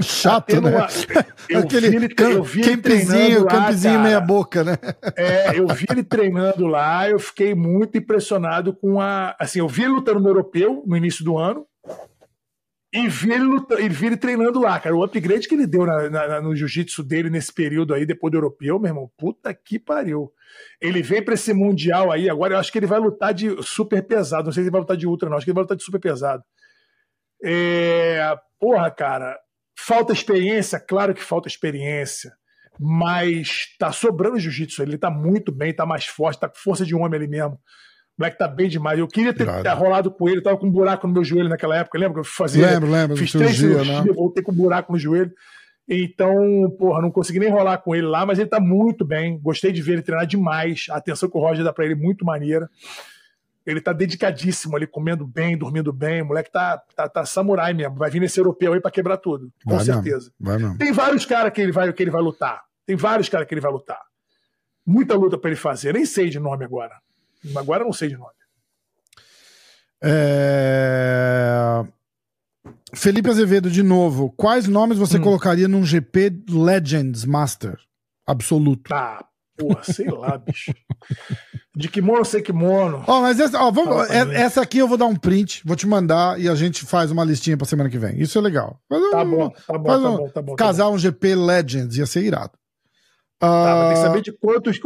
Chato, né? uma- eu Aquele vi ele- eu vi treinando lá, campzinho cara. meia boca, né? É, eu vi ele treinando lá, eu fiquei muito impressionado com a. Assim, eu vi ele lutando no europeu no início do ano. E vi ele, luta, e vi ele treinando lá, cara. O upgrade que ele deu na- na- no jiu-jitsu dele nesse período aí, depois do europeu, meu irmão, puta que pariu. Ele vem pra esse mundial aí, agora eu acho que ele vai lutar de super pesado. Não sei se ele vai lutar de ultra, não. Acho que ele vai lutar de super pesado. É, porra, cara, falta experiência? Claro que falta experiência. Mas tá sobrando jiu-jitsu. Ele tá muito bem, tá mais forte, tá com força de homem ali mesmo. O moleque tá bem demais. Eu queria ter, ter rolado com ele, tava com um buraco no meu joelho naquela época. Lembra que eu fazia? Lembro, lembro, Fiz três cirurgia, cirurgias, né? voltei com um buraco no joelho. Então, porra, não consegui nem rolar com ele lá, mas ele tá muito bem. Gostei de ver ele treinar demais. A atenção que o Roger dá pra ele é muito maneira. Ele tá dedicadíssimo ali, comendo bem, dormindo bem. O moleque tá, tá, tá samurai mesmo. Vai vir nesse europeu aí pra quebrar tudo. Com Vai certeza. Vai mesmo. Tem vários caras que ele vai que ele vai lutar. Tem vários caras que ele vai lutar. Muita luta pra ele fazer. Nem sei de nome agora. Agora eu não sei de nome. É... Felipe Azevedo, de novo. Quais nomes você Hum. colocaria num GP Legends Master? Absoluto. Tá, porra, sei lá, bicho. De kimono sem kimono. Ó, mas essa, ó, vamos, é- essa aqui eu vou dar um print, vou te mandar e a gente faz uma listinha pra semana que vem. Isso é legal. Tá um- bom, tá bom, tá um- bom, tá bom. tá Casar um GP Legends ia ser irado. Tá, mas tem que Ah, saber de quantos.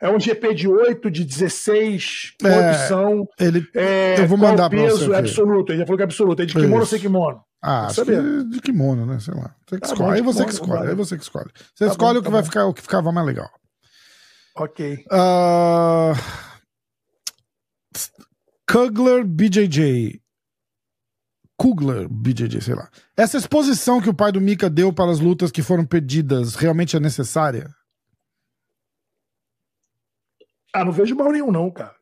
É um GP de 8, de 16, É, quantos são? ele, É, eu vou mandar pra peso você aqui. absoluto. Ele já falou que é absoluto. É de kimono ou sem kimono? ah, Tem acho que saber. que de kimono, né? Sei lá. Você que Tá escolhe. bom, aí você que kimono, escolhe. vale. Aí você que escolhe. Você Tá escolhe bom, o que tá vai bom. ficar, o que ficava mais legal. Ok. Ah, Kugler BJJ. Kugler BJJ, sei lá. Essa exposição que o pai do Mika deu para as lutas que foram pedidas realmente é necessária? Ah, não vejo mal nenhum, não, cara.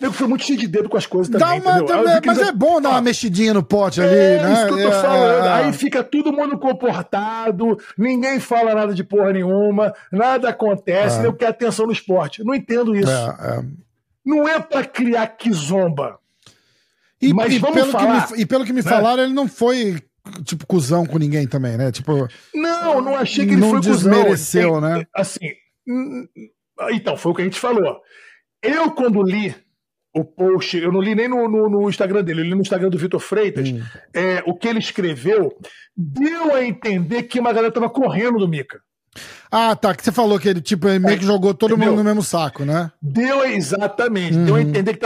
Nego foi muito cheio de dedo com as coisas também. uma, eu que mas é bom dar uma Ah, mexidinha no pote ali, É né? isso que eu tô É, falando. é, é. Aí fica todo mundo comportado, ninguém fala nada de porra nenhuma, nada acontece, É. nem quer atenção no esporte. Não entendo isso. É. Não é pra criar quizomba. E, Mas e vamos pelo falar, que me, e pelo que me né? falaram, ele não foi, tipo, cuzão com ninguém também, né? Tipo, Não, não achei que ele Não foi cuzão. desmereceu, né? Assim, então, foi o que a gente falou. Eu, quando li o post, eu não li nem no, no- no Instagram dele, eu li no Instagram do Vitor Freitas, Hum. é, o que ele escreveu deu a entender que uma galera tava correndo do Mika. Ah, tá. Que você falou que ele, tipo, meio que jogou todo É, entendeu? mundo no mesmo saco, né? Deu exatamente, deu a entender que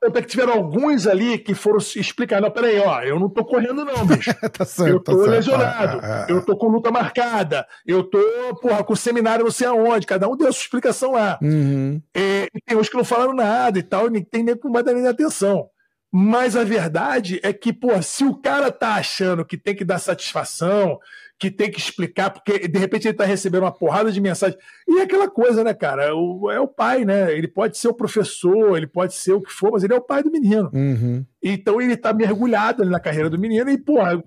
tá até que tiveram alguns ali que foram explicar. Não, peraí, ó, eu não tô correndo, não, bicho. tá certo, Eu tá tô certo. lesionado, É, é, é. eu tô com luta marcada, eu tô, porra, com seminário não sei aonde, cada um deu a sua explicação lá. Uhum. É, e tem uns que não falaram nada e tal, e tem nem nem atenção. Mas a verdade é que, pô, se o cara tá achando que tem que dar satisfação, que tem que explicar, porque de repente ele tá recebendo uma porrada de mensagem. E é aquela coisa, né, cara? O, é o pai, né? Ele pode ser o professor, ele pode ser o que for, mas ele é o pai do menino. Uhum. Então ele tá mergulhado ali na carreira do menino e, porra,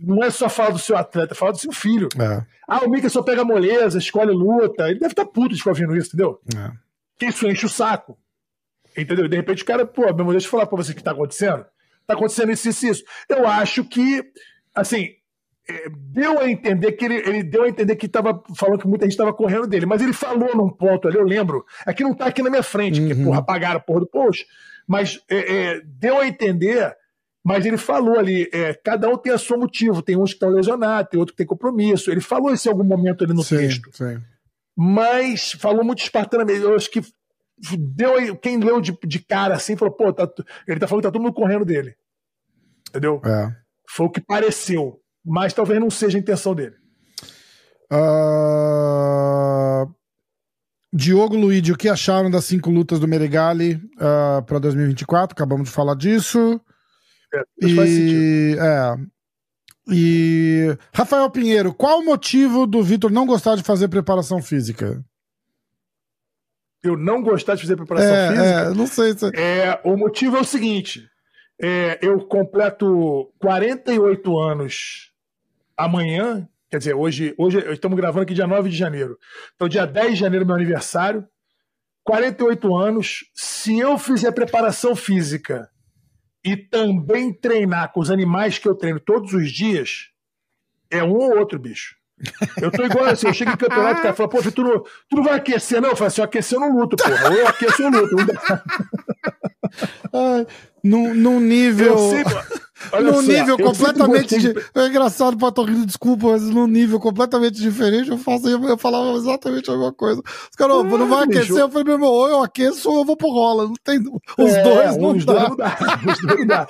não é só falar do seu atleta, é falar do seu filho. É. Ah, o Mika só pega moleza, escolhe luta. Ele deve estar tá puto de ficar ouvindo isso, entendeu? É. Que isso enche o saco. Entendeu? De repente o cara, pô, meu irmão, deixa eu falar pra você o que tá acontecendo. Tá acontecendo isso, isso, isso. Eu acho que, assim, deu a entender que ele, ele deu a entender que estava falando que muita gente estava correndo dele, mas ele falou num ponto ali, eu lembro, aqui não tá aqui na minha frente, uhum. que porra, apagaram a porra do post, mas é, é, deu a entender, mas ele falou ali, é, cada um tem a seu motivo, tem uns que estão lesionados, tem outro que tem compromisso, ele falou isso em algum momento ali no sim, texto. Sim. Mas falou muito espartanamente, eu acho que deu quem leu de, de cara assim falou, pô, tá, ele tá falando que tá todo mundo correndo dele. Entendeu? É. Foi o que pareceu, mas talvez não seja a intenção dele. Uh... Diogo Luigi, o que acharam das cinco lutas do Meregali uh, para 2024? Acabamos de falar disso. É, e. É. E Rafael Pinheiro, qual o motivo do Vitor não gostar de fazer preparação física? eu não gostar de fazer preparação é, física. É, não sei se... é, o motivo é o seguinte: é, eu completo 48 anos amanhã. Quer dizer, hoje, hoje estamos gravando aqui dia 9 de janeiro. Então, dia 10 de janeiro é meu aniversário. 48 anos. Se eu fizer preparação física e também treinar com os animais que eu treino todos os dias, é um ou outro bicho. Eu tô igual assim, eu chego em campeonato, o cara fala, pô, tu não, tu não vai aquecer, não? Eu falo assim, eu aquecer eu não luto, porra. Eu aqueço eu luto. Num, num nível. Num nível completamente. De... É engraçado pra rindo, desculpa, mas num nível completamente diferente, eu faço eu, falava exatamente a mesma coisa. Os caras, não vai aquecer, eu falei, meu irmão, ou eu aqueço ou eu vou pro rola. Não tem. Os é, dois não os dá. Dois não dá. Os dois não dá.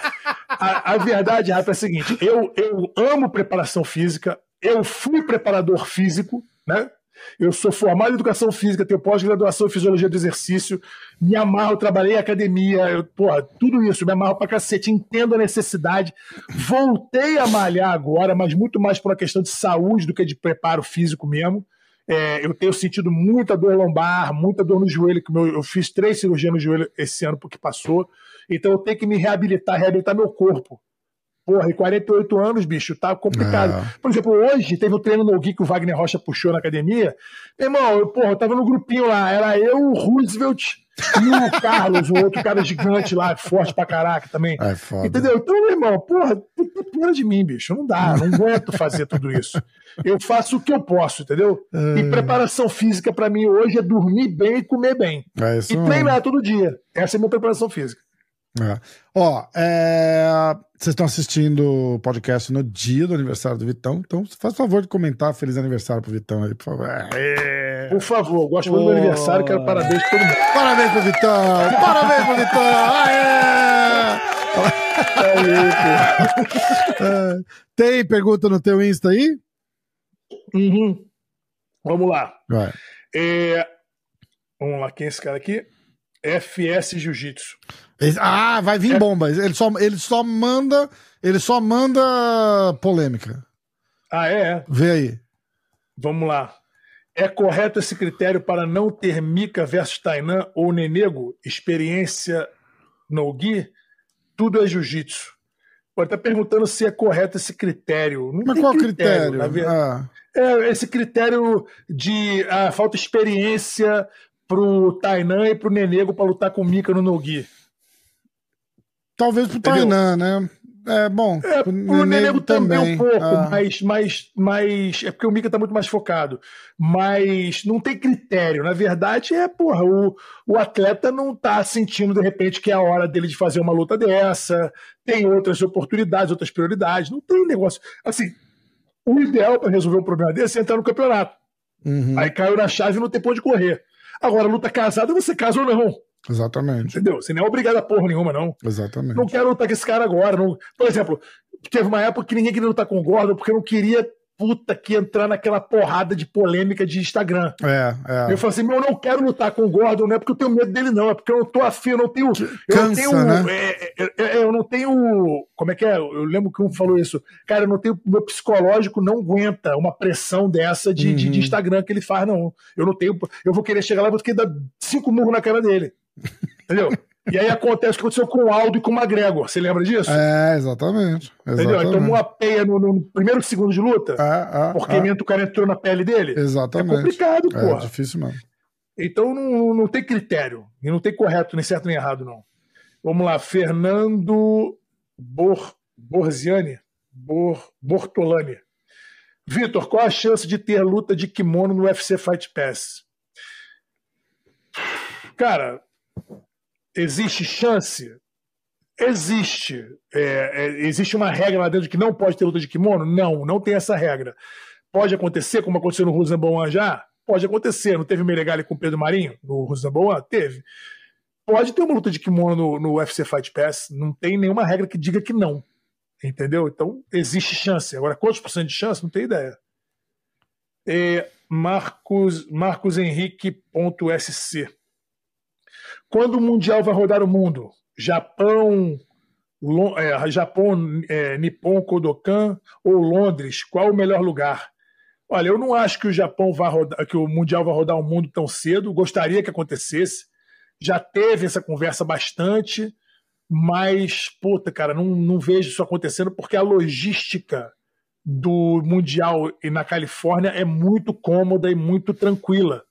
A, a verdade, Rafa, é a seguinte: eu, eu amo preparação física, eu fui preparador físico, né? Eu sou formado em educação física, tenho pós-graduação em fisiologia do exercício, me amarro, trabalhei em academia, eu, porra, tudo isso, me amarro pra cacete, entendo a necessidade. Voltei a malhar agora, mas muito mais por uma questão de saúde do que de preparo físico mesmo. É, eu tenho sentido muita dor lombar, muita dor no joelho, que meu, eu fiz três cirurgias no joelho esse ano porque passou. Então eu tenho que me reabilitar, reabilitar meu corpo. Porra, e 48 anos, bicho, tá complicado. É. Por exemplo, hoje teve o um treino no Gui que o Wagner Rocha puxou na academia. Meu irmão, eu, porra, eu tava no grupinho lá, era eu, o Roosevelt e o Carlos, o outro cara gigante lá, forte pra caraca também. É Entendeu? Então, meu irmão, porra, tem pena de mim, bicho. Não dá, não aguento fazer tudo isso. Eu faço o que eu posso, entendeu? É. E preparação física para mim hoje é dormir bem e comer bem. É e treinar todo dia. Essa é a minha preparação física. É. Ó, é... vocês estão assistindo o podcast no dia do aniversário do Vitão, então faz favor de comentar feliz aniversário pro Vitão aí, por favor. É. Por favor, gosto muito oh. do aniversário, quero parabéns mundo. Parabéns pro Vitão! parabéns pro Vitão! Aê! é, tem pergunta no teu Insta aí? Uhum. Vamos lá. Vai. É... Vamos lá, quem é esse cara aqui? FS Jiu-Jitsu. Ah, vai vir é. bomba. Ele só, ele só manda. Ele só manda polêmica. Ah, é? Vê aí. Vamos lá. É correto esse critério para não ter Mika versus Tainan ou Nenego? Experiência no Gui? Tudo é jiu-jitsu. Pode estar perguntando se é correto esse critério. Não Mas qual critério? critério? Ah. É esse critério de ah, falta experiência pro Tainan e pro Nenego para lutar com o Mika no Nogi. Talvez pro Tainan, né? É, bom. É, pro Nenego também, também um pouco, ah. mas, mas, mas. É porque o Mika tá muito mais focado. Mas não tem critério. Na verdade, é, porra, o, o atleta não tá sentindo, de repente, que é a hora dele de fazer uma luta dessa. Tem outras oportunidades, outras prioridades. Não tem negócio. Assim, o ideal para resolver um problema desse é entrar no campeonato. Uhum. Aí caiu na chave e não tem ponto de correr. Agora, luta casada, você casa ou não. Exatamente. Entendeu? Você não é obrigado a porra nenhuma, não. Exatamente. Não quero lutar com esse cara agora. Não... Por exemplo, teve uma época que ninguém queria lutar com o Gordon porque não queria puta que entrar naquela porrada de polêmica de Instagram. É, é. Eu falo assim, meu, eu não quero lutar com o Gordon, não é porque eu tenho medo dele, não, é porque eu não tô afim, eu não tenho. Eu Cansa, não tenho. né? é, é, é, eu não tenho. Como é que é? Eu lembro que um falou isso. Cara, eu não tenho. Meu psicológico não aguenta uma pressão dessa de, de, de Uhum. Instagram que ele faz, não. Eu não tenho. Eu vou querer chegar lá e vou querer dar cinco murros na cara dele. Entendeu? E aí acontece o que aconteceu com o Aldo e com o McGregor. Você lembra disso? É, exatamente. Entendeu? exatamente. Ele tomou uma peia no, no primeiro segundo de luta, É, é, porque é, o cara entrou na pele dele. Exatamente. É complicado, É porra. difícil mesmo. Então não, não tem critério. E não tem correto, nem certo nem errado, não. Vamos lá, Fernando Bor, Borziani. Bor, Bortolani. Vitor, qual a chance de ter luta de kimono no UFC Fight Pass? Cara, existe chance? Existe. É, é, existe uma regra lá dentro que não pode ter luta de kimono? Não, não tem essa regra. Pode acontecer, como aconteceu no Rosenbaum já? Pode acontecer. Não teve Meregali com Pedro Marinho no Rosenbaum? Teve. Pode ter uma luta de kimono no, no UFC Fight Pass. Não tem nenhuma regra que diga que não. Entendeu? Então, existe chance. Agora, quantos por cento de chance? Não tenho ideia. É, Marcos, Marcos Henrique.sc. Quando o Mundial vai rodar o mundo? Japão, Lo- é, Japão, é, Nippon Kodokan ou Londres? Qual o melhor lugar? Olha, eu não acho que o Japão vai rodar, que o Mundial vai rodar o mundo tão cedo. Gostaria que acontecesse. Já teve essa conversa bastante, mas, puta, cara, não, não vejo isso acontecendo porque a logística do Mundial e na Califórnia é muito cômoda e muito tranquila.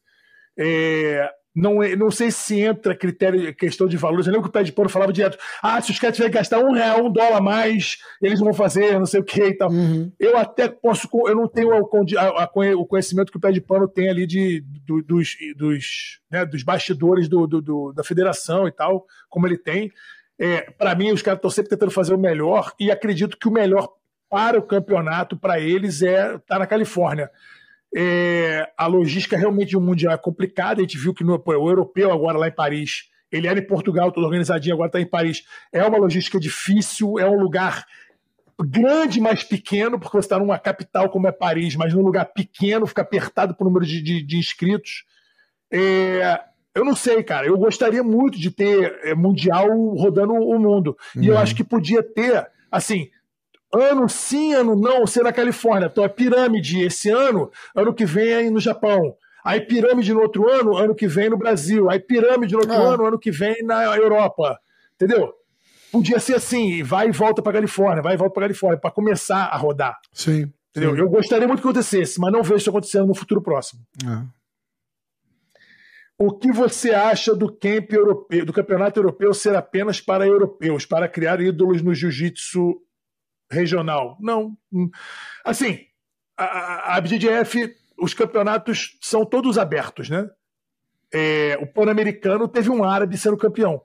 É, não, é- não sei se entra critério, questão de valores. Eu lembro que o Pé de Pano falava direto: ah, se os caras tiverem que gastar um real, um dólar a mais, eles vão fazer, não sei o que e tal. Uhum. Eu até posso, eu não tenho o conhecimento que o Pé de Pano tem ali de, do- dos, dos, né, dos bastidores do, do- do- da federação e tal, como ele tem. É, para mim, os caras estão sempre tentando fazer o melhor e acredito que o melhor para o campeonato, para eles, é estar na Califórnia. É, a logística realmente de um mundial é complicada. A gente viu que no, pô, o europeu, agora lá em Paris, ele era em Portugal, todo organizadinho, agora está em Paris. É uma logística difícil, é um lugar grande, mas pequeno, porque você está numa capital como é Paris, mas num lugar pequeno, fica apertado por número de, de- de inscritos. É, eu não sei, cara. Eu gostaria muito de ter é, mundial rodando o mundo. E eu Uhum. acho que podia ter, assim, ano sim, ano não, ser na Califórnia. Então é pirâmide esse ano, ano que vem aí no Japão. Aí pirâmide no outro ano, ano que vem no Brasil. Aí pirâmide no outro Ah. ano, ano que vem na Europa. Entendeu? Podia ser assim, vai e volta para Califórnia, vai e volta para Califórnia, para começar a rodar. Sim. Entendeu? sim. Eu gostaria muito que acontecesse, mas não vejo isso acontecendo no futuro próximo. É. O que você acha do camp europeu, do campeonato europeu ser apenas para europeus, para criar ídolos no jiu-jitsu regional? Não. Hum. Assim, a, a, BJJF, os campeonatos são todos abertos, né? É, o Pan-Americano teve um árabe sendo campeão.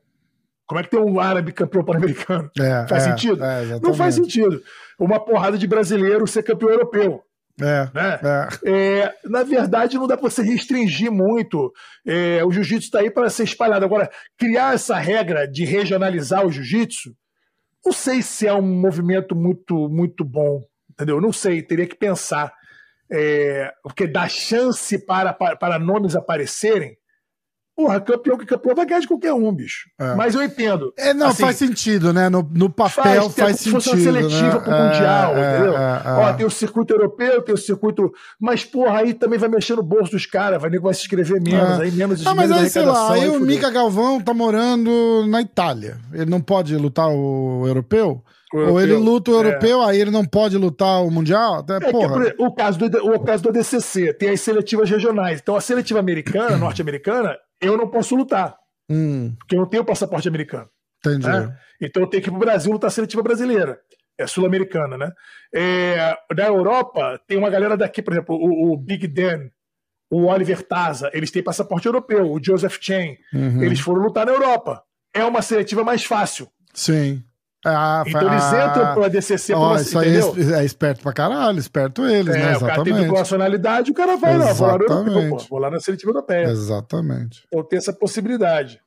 Como é que tem um árabe campeão pan-americano? É, Faz é, sentido? é. Não faz sentido. Uma porrada de brasileiro ser campeão europeu. É, Né? é. É, na verdade, não dá para você restringir muito. É, o jiu-jitsu está aí para ser espalhado. Agora, criar essa regra de regionalizar o jiu-jitsu, não sei se é um movimento muito, muito bom. Entendeu? Não sei, teria que pensar. É, porque dá chance para, para, para nomes aparecerem. Porra, campeão que campeão vai ganhar de qualquer um, bicho. É. Mas eu entendo. É, não, Assim, faz sentido, né? No, no papel faz, se sentido. fosse uma seletiva né? pro Mundial, É, entendeu? é, é, Ó, é. tem o circuito europeu, tem o circuito. Mas, porra, aí também vai mexer no bolso dos caras, vai, nego vai se inscrever menos, É. aí menos Ah, mas aí, sei lá, arrecadação, aí o. Mika Galvão tá morando na Itália. Ele não pode lutar o europeu? O Ou ele europeu, luta o é. europeu, aí ele não pode lutar o mundial? Até, É que, porra. por exemplo, o, caso do, o caso do ADCC, tem as seletivas regionais. Então, a seletiva americana, norte-americana, eu não posso lutar, Hum, porque eu não tenho passaporte americano. entendi. né? Então eu tenho que ir pro Brasil lutar a seletiva brasileira. É sul-americana, né? É, da Europa, tem uma galera daqui, por exemplo, o, o Big Dan, o Oliver Taza, eles têm passaporte europeu, o Joseph Chen, Uhum. eles foram lutar na Europa. É uma seletiva mais fácil. Sim. Ah, Então eles ah, entram pro ADCC, ó, pra- isso aí entendeu? é, é esperto pra caralho, esperto eles, É, né? o cara tem dupla Exatamente. nacionalidade, o cara vai lá, vou lá no europeu, pô, Exatamente. vou lá na seletiva europeia. Exatamente. Então tem essa possibilidade.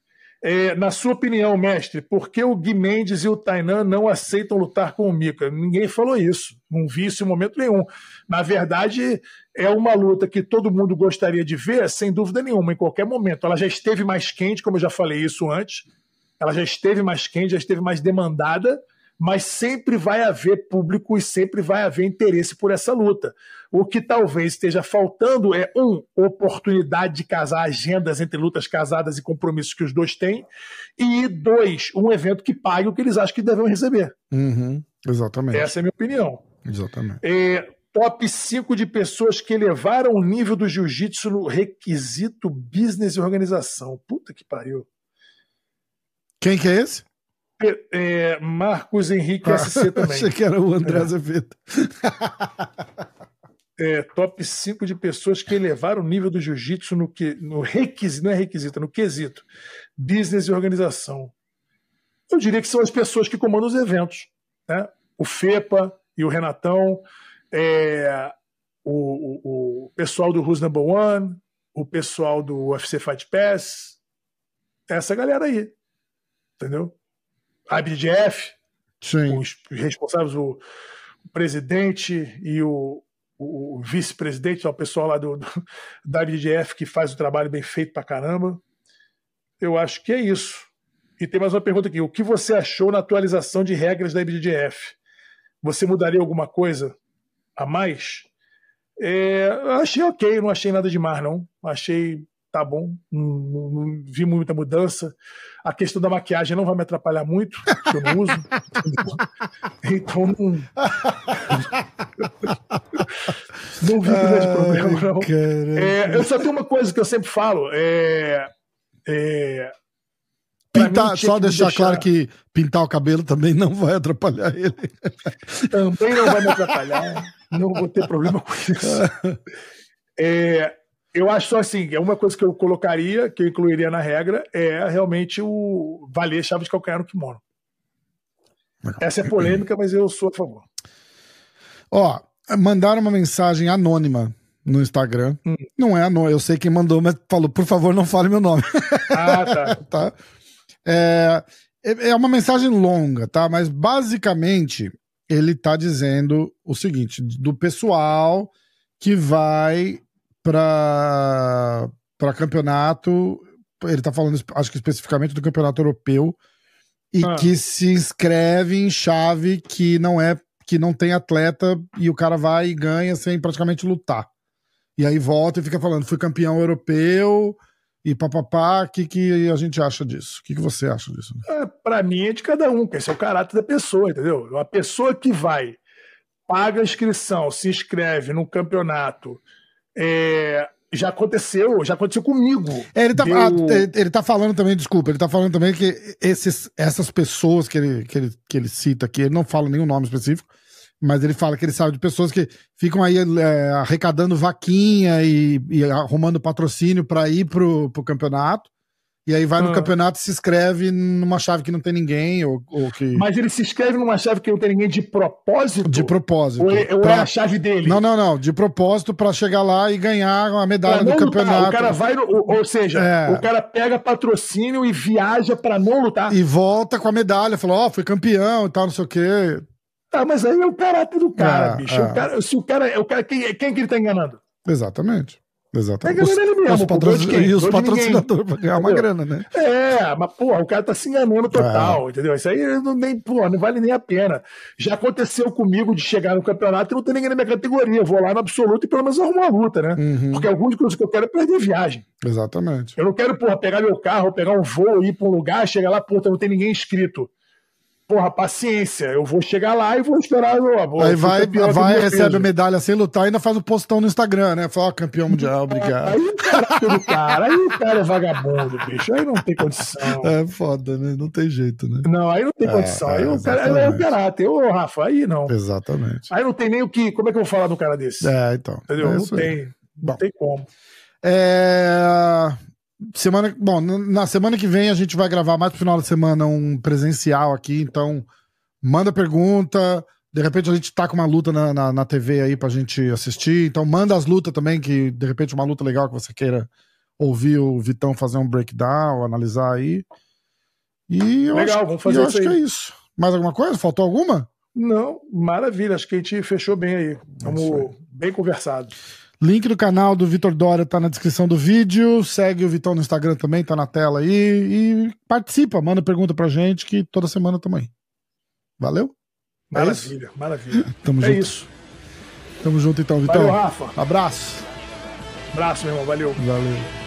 É, na sua opinião, mestre, por que o Gui Mendes e o Tainan não aceitam lutar com o Mika? Ninguém falou isso. Não vi isso em momento nenhum. Na verdade, é uma luta que todo mundo gostaria de ver, sem dúvida nenhuma, em qualquer momento. Ela já esteve mais quente, como eu já falei isso antes. Ela já esteve mais quente, já esteve mais demandada mas sempre vai haver público e sempre vai haver interesse por essa luta. O que talvez esteja faltando é, um, oportunidade de casar agendas entre lutas casadas e compromissos que os dois têm, e dois, um evento que pague o que eles acham que devem receber. Uhum, exatamente. Essa é a minha opinião. Exatamente. É, top 5 de pessoas que elevaram o nível do jiu-jitsu no requisito business e organização. Puta que pariu. Quem que é esse? É, Marcos Henrique ah, SC também. Achei que era o André é. Azevedo. É, top 5 de pessoas que elevaram o nível do jiu-jitsu no, que, no requisito, não é requisito, no quesito, business e organização. Eu diria que são as pessoas que comandam os eventos. Né? O FEPA e o Renatão, é, o, o, o, pessoal do Who's Number One, o pessoal do UFC Fight Pass, essa galera aí. Entendeu? IBJF, Sim. os responsáveis, o, presidente e o, o, vice-presidente, o pessoal lá do, do, da IBJF que faz o trabalho bem feito pra caramba. Eu acho que é isso. E tem mais uma pergunta aqui. O que você achou na atualização de regras da IBJF? Você mudaria alguma coisa a mais? É, achei ok, não achei nada demais, não. Achei tá bom, não, não, não, vi muita mudança. A questão da maquiagem não vai me atrapalhar muito, porque eu não uso. então não. não vi grande problema, não. É, eu só tenho uma coisa que eu sempre falo: é. é Pintar, mim, só deixar, deixar, claro que pintar o cabelo também não vai atrapalhar ele. Também não vai me atrapalhar. não vou ter problema com isso. É, eu acho só assim, é uma coisa que eu colocaria, que eu incluiria na regra, é realmente o valer chave de calcanhar no kimono. Essa é polêmica, mas eu sou a favor. Ó, mandaram uma mensagem anônima no Instagram. Hum. Não é anônimo, eu sei quem mandou, mas falou, por favor, não fale meu nome. Ah, tá. tá? É, é uma mensagem longa, tá? Mas basicamente ele tá dizendo o seguinte: do pessoal que vai para campeonato. Ele está falando, acho que especificamente do campeonato europeu, e ah. que se inscreve em chave que não é que não tem atleta e o cara vai e ganha sem praticamente lutar. E aí volta e fica falando, fui campeão europeu e papapá, o que, que a gente acha disso? O que, que você acha disso? É, para mim é de cada um, esse é o caráter da pessoa, entendeu? A pessoa que vai, paga a inscrição, se inscreve no campeonato é, já aconteceu, já aconteceu comigo. É, ele, tá, Deu... ah, ele tá falando também, desculpa, ele tá falando também que esses, essas pessoas que ele, que, ele, que ele cita aqui, ele não fala nenhum nome específico, mas ele fala que ele sabe de pessoas que ficam aí é, arrecadando vaquinha e, e arrumando patrocínio para ir pro, pro campeonato. E aí vai no ah. campeonato e se inscreve numa chave que não tem ninguém. Ou, ou, que... Mas ele se inscreve numa chave que não tem ninguém de propósito? De propósito. Ou, é, ou pra... é a chave dele? Não, não, não. De propósito para chegar lá e ganhar a medalha do campeonato. O cara vai, no, ou, seja, é. o cara pega patrocínio e viaja para não lutar. E volta com a medalha. Falou, ó, oh, fui campeão e tal, não sei o quê. Tá, mas aí é o caráter do cara, é, bicho. O é. cara, se o cara, é o cara quem, quem que ele tá enganando? Exatamente. Exatamente. Os, ele mesmo, os patrocin... E os patrocinadores para ganhar uma grana, né? É, mas, porra, o cara tá se enganando total, é. entendeu? Isso aí não, nem, porra, não vale nem a pena. Já aconteceu comigo de chegar no campeonato e não ter ninguém na minha categoria. Eu vou lá no absoluto e pelo menos arrumo uma luta, né? Uhum. Porque algumas coisas que eu quero é perder viagem. Exatamente. Eu não quero, porra, pegar meu carro, pegar um voo, ir para um lugar, chegar lá, porra, não tem ninguém inscrito porra, paciência, eu vou chegar lá e vou esperar. Aí vai, vai recebe a medalha sem lutar e ainda faz o postão no Instagram, né? Fala, ó, campeão mundial, obrigado. Aí o cara, cara, aí o cara é vagabundo, bicho, aí não tem condição. É foda, né? Não tem jeito, né? Não, aí não tem é, condição. É, aí o cara é o caráter. Ô, Rafa, aí não. Exatamente. Aí não tem nem o que. Como é que eu vou falar do cara desse? É, então. Entendeu? É não tem. Não Bom. tem como. É. Semana, bom, na semana que vem a gente vai gravar mais pro final da semana um presencial aqui, então manda pergunta. De repente a gente tá com uma luta na, na, na TV aí pra gente assistir. Então manda as lutas também, que de repente uma luta legal que você queira ouvir o Vitão fazer um breakdown, analisar aí. E eu Legal, acho, vamos fazer isso acho aí. que é isso. Mais alguma coisa? Faltou alguma? Não, maravilha. Acho que a gente fechou bem aí. Vamos bem conversado. Link do canal do Vitor Dória tá na descrição do vídeo. Segue o Vitão no Instagram também, tá na tela aí. E participa, manda pergunta pra gente que toda semana tamo aí. Valeu? É Maravilha, maravilha. Tamo é junto. isso. Tamo junto então, Vitão. Valeu, Rafa. Abraço. Abraço, meu irmão. Valeu. Valeu.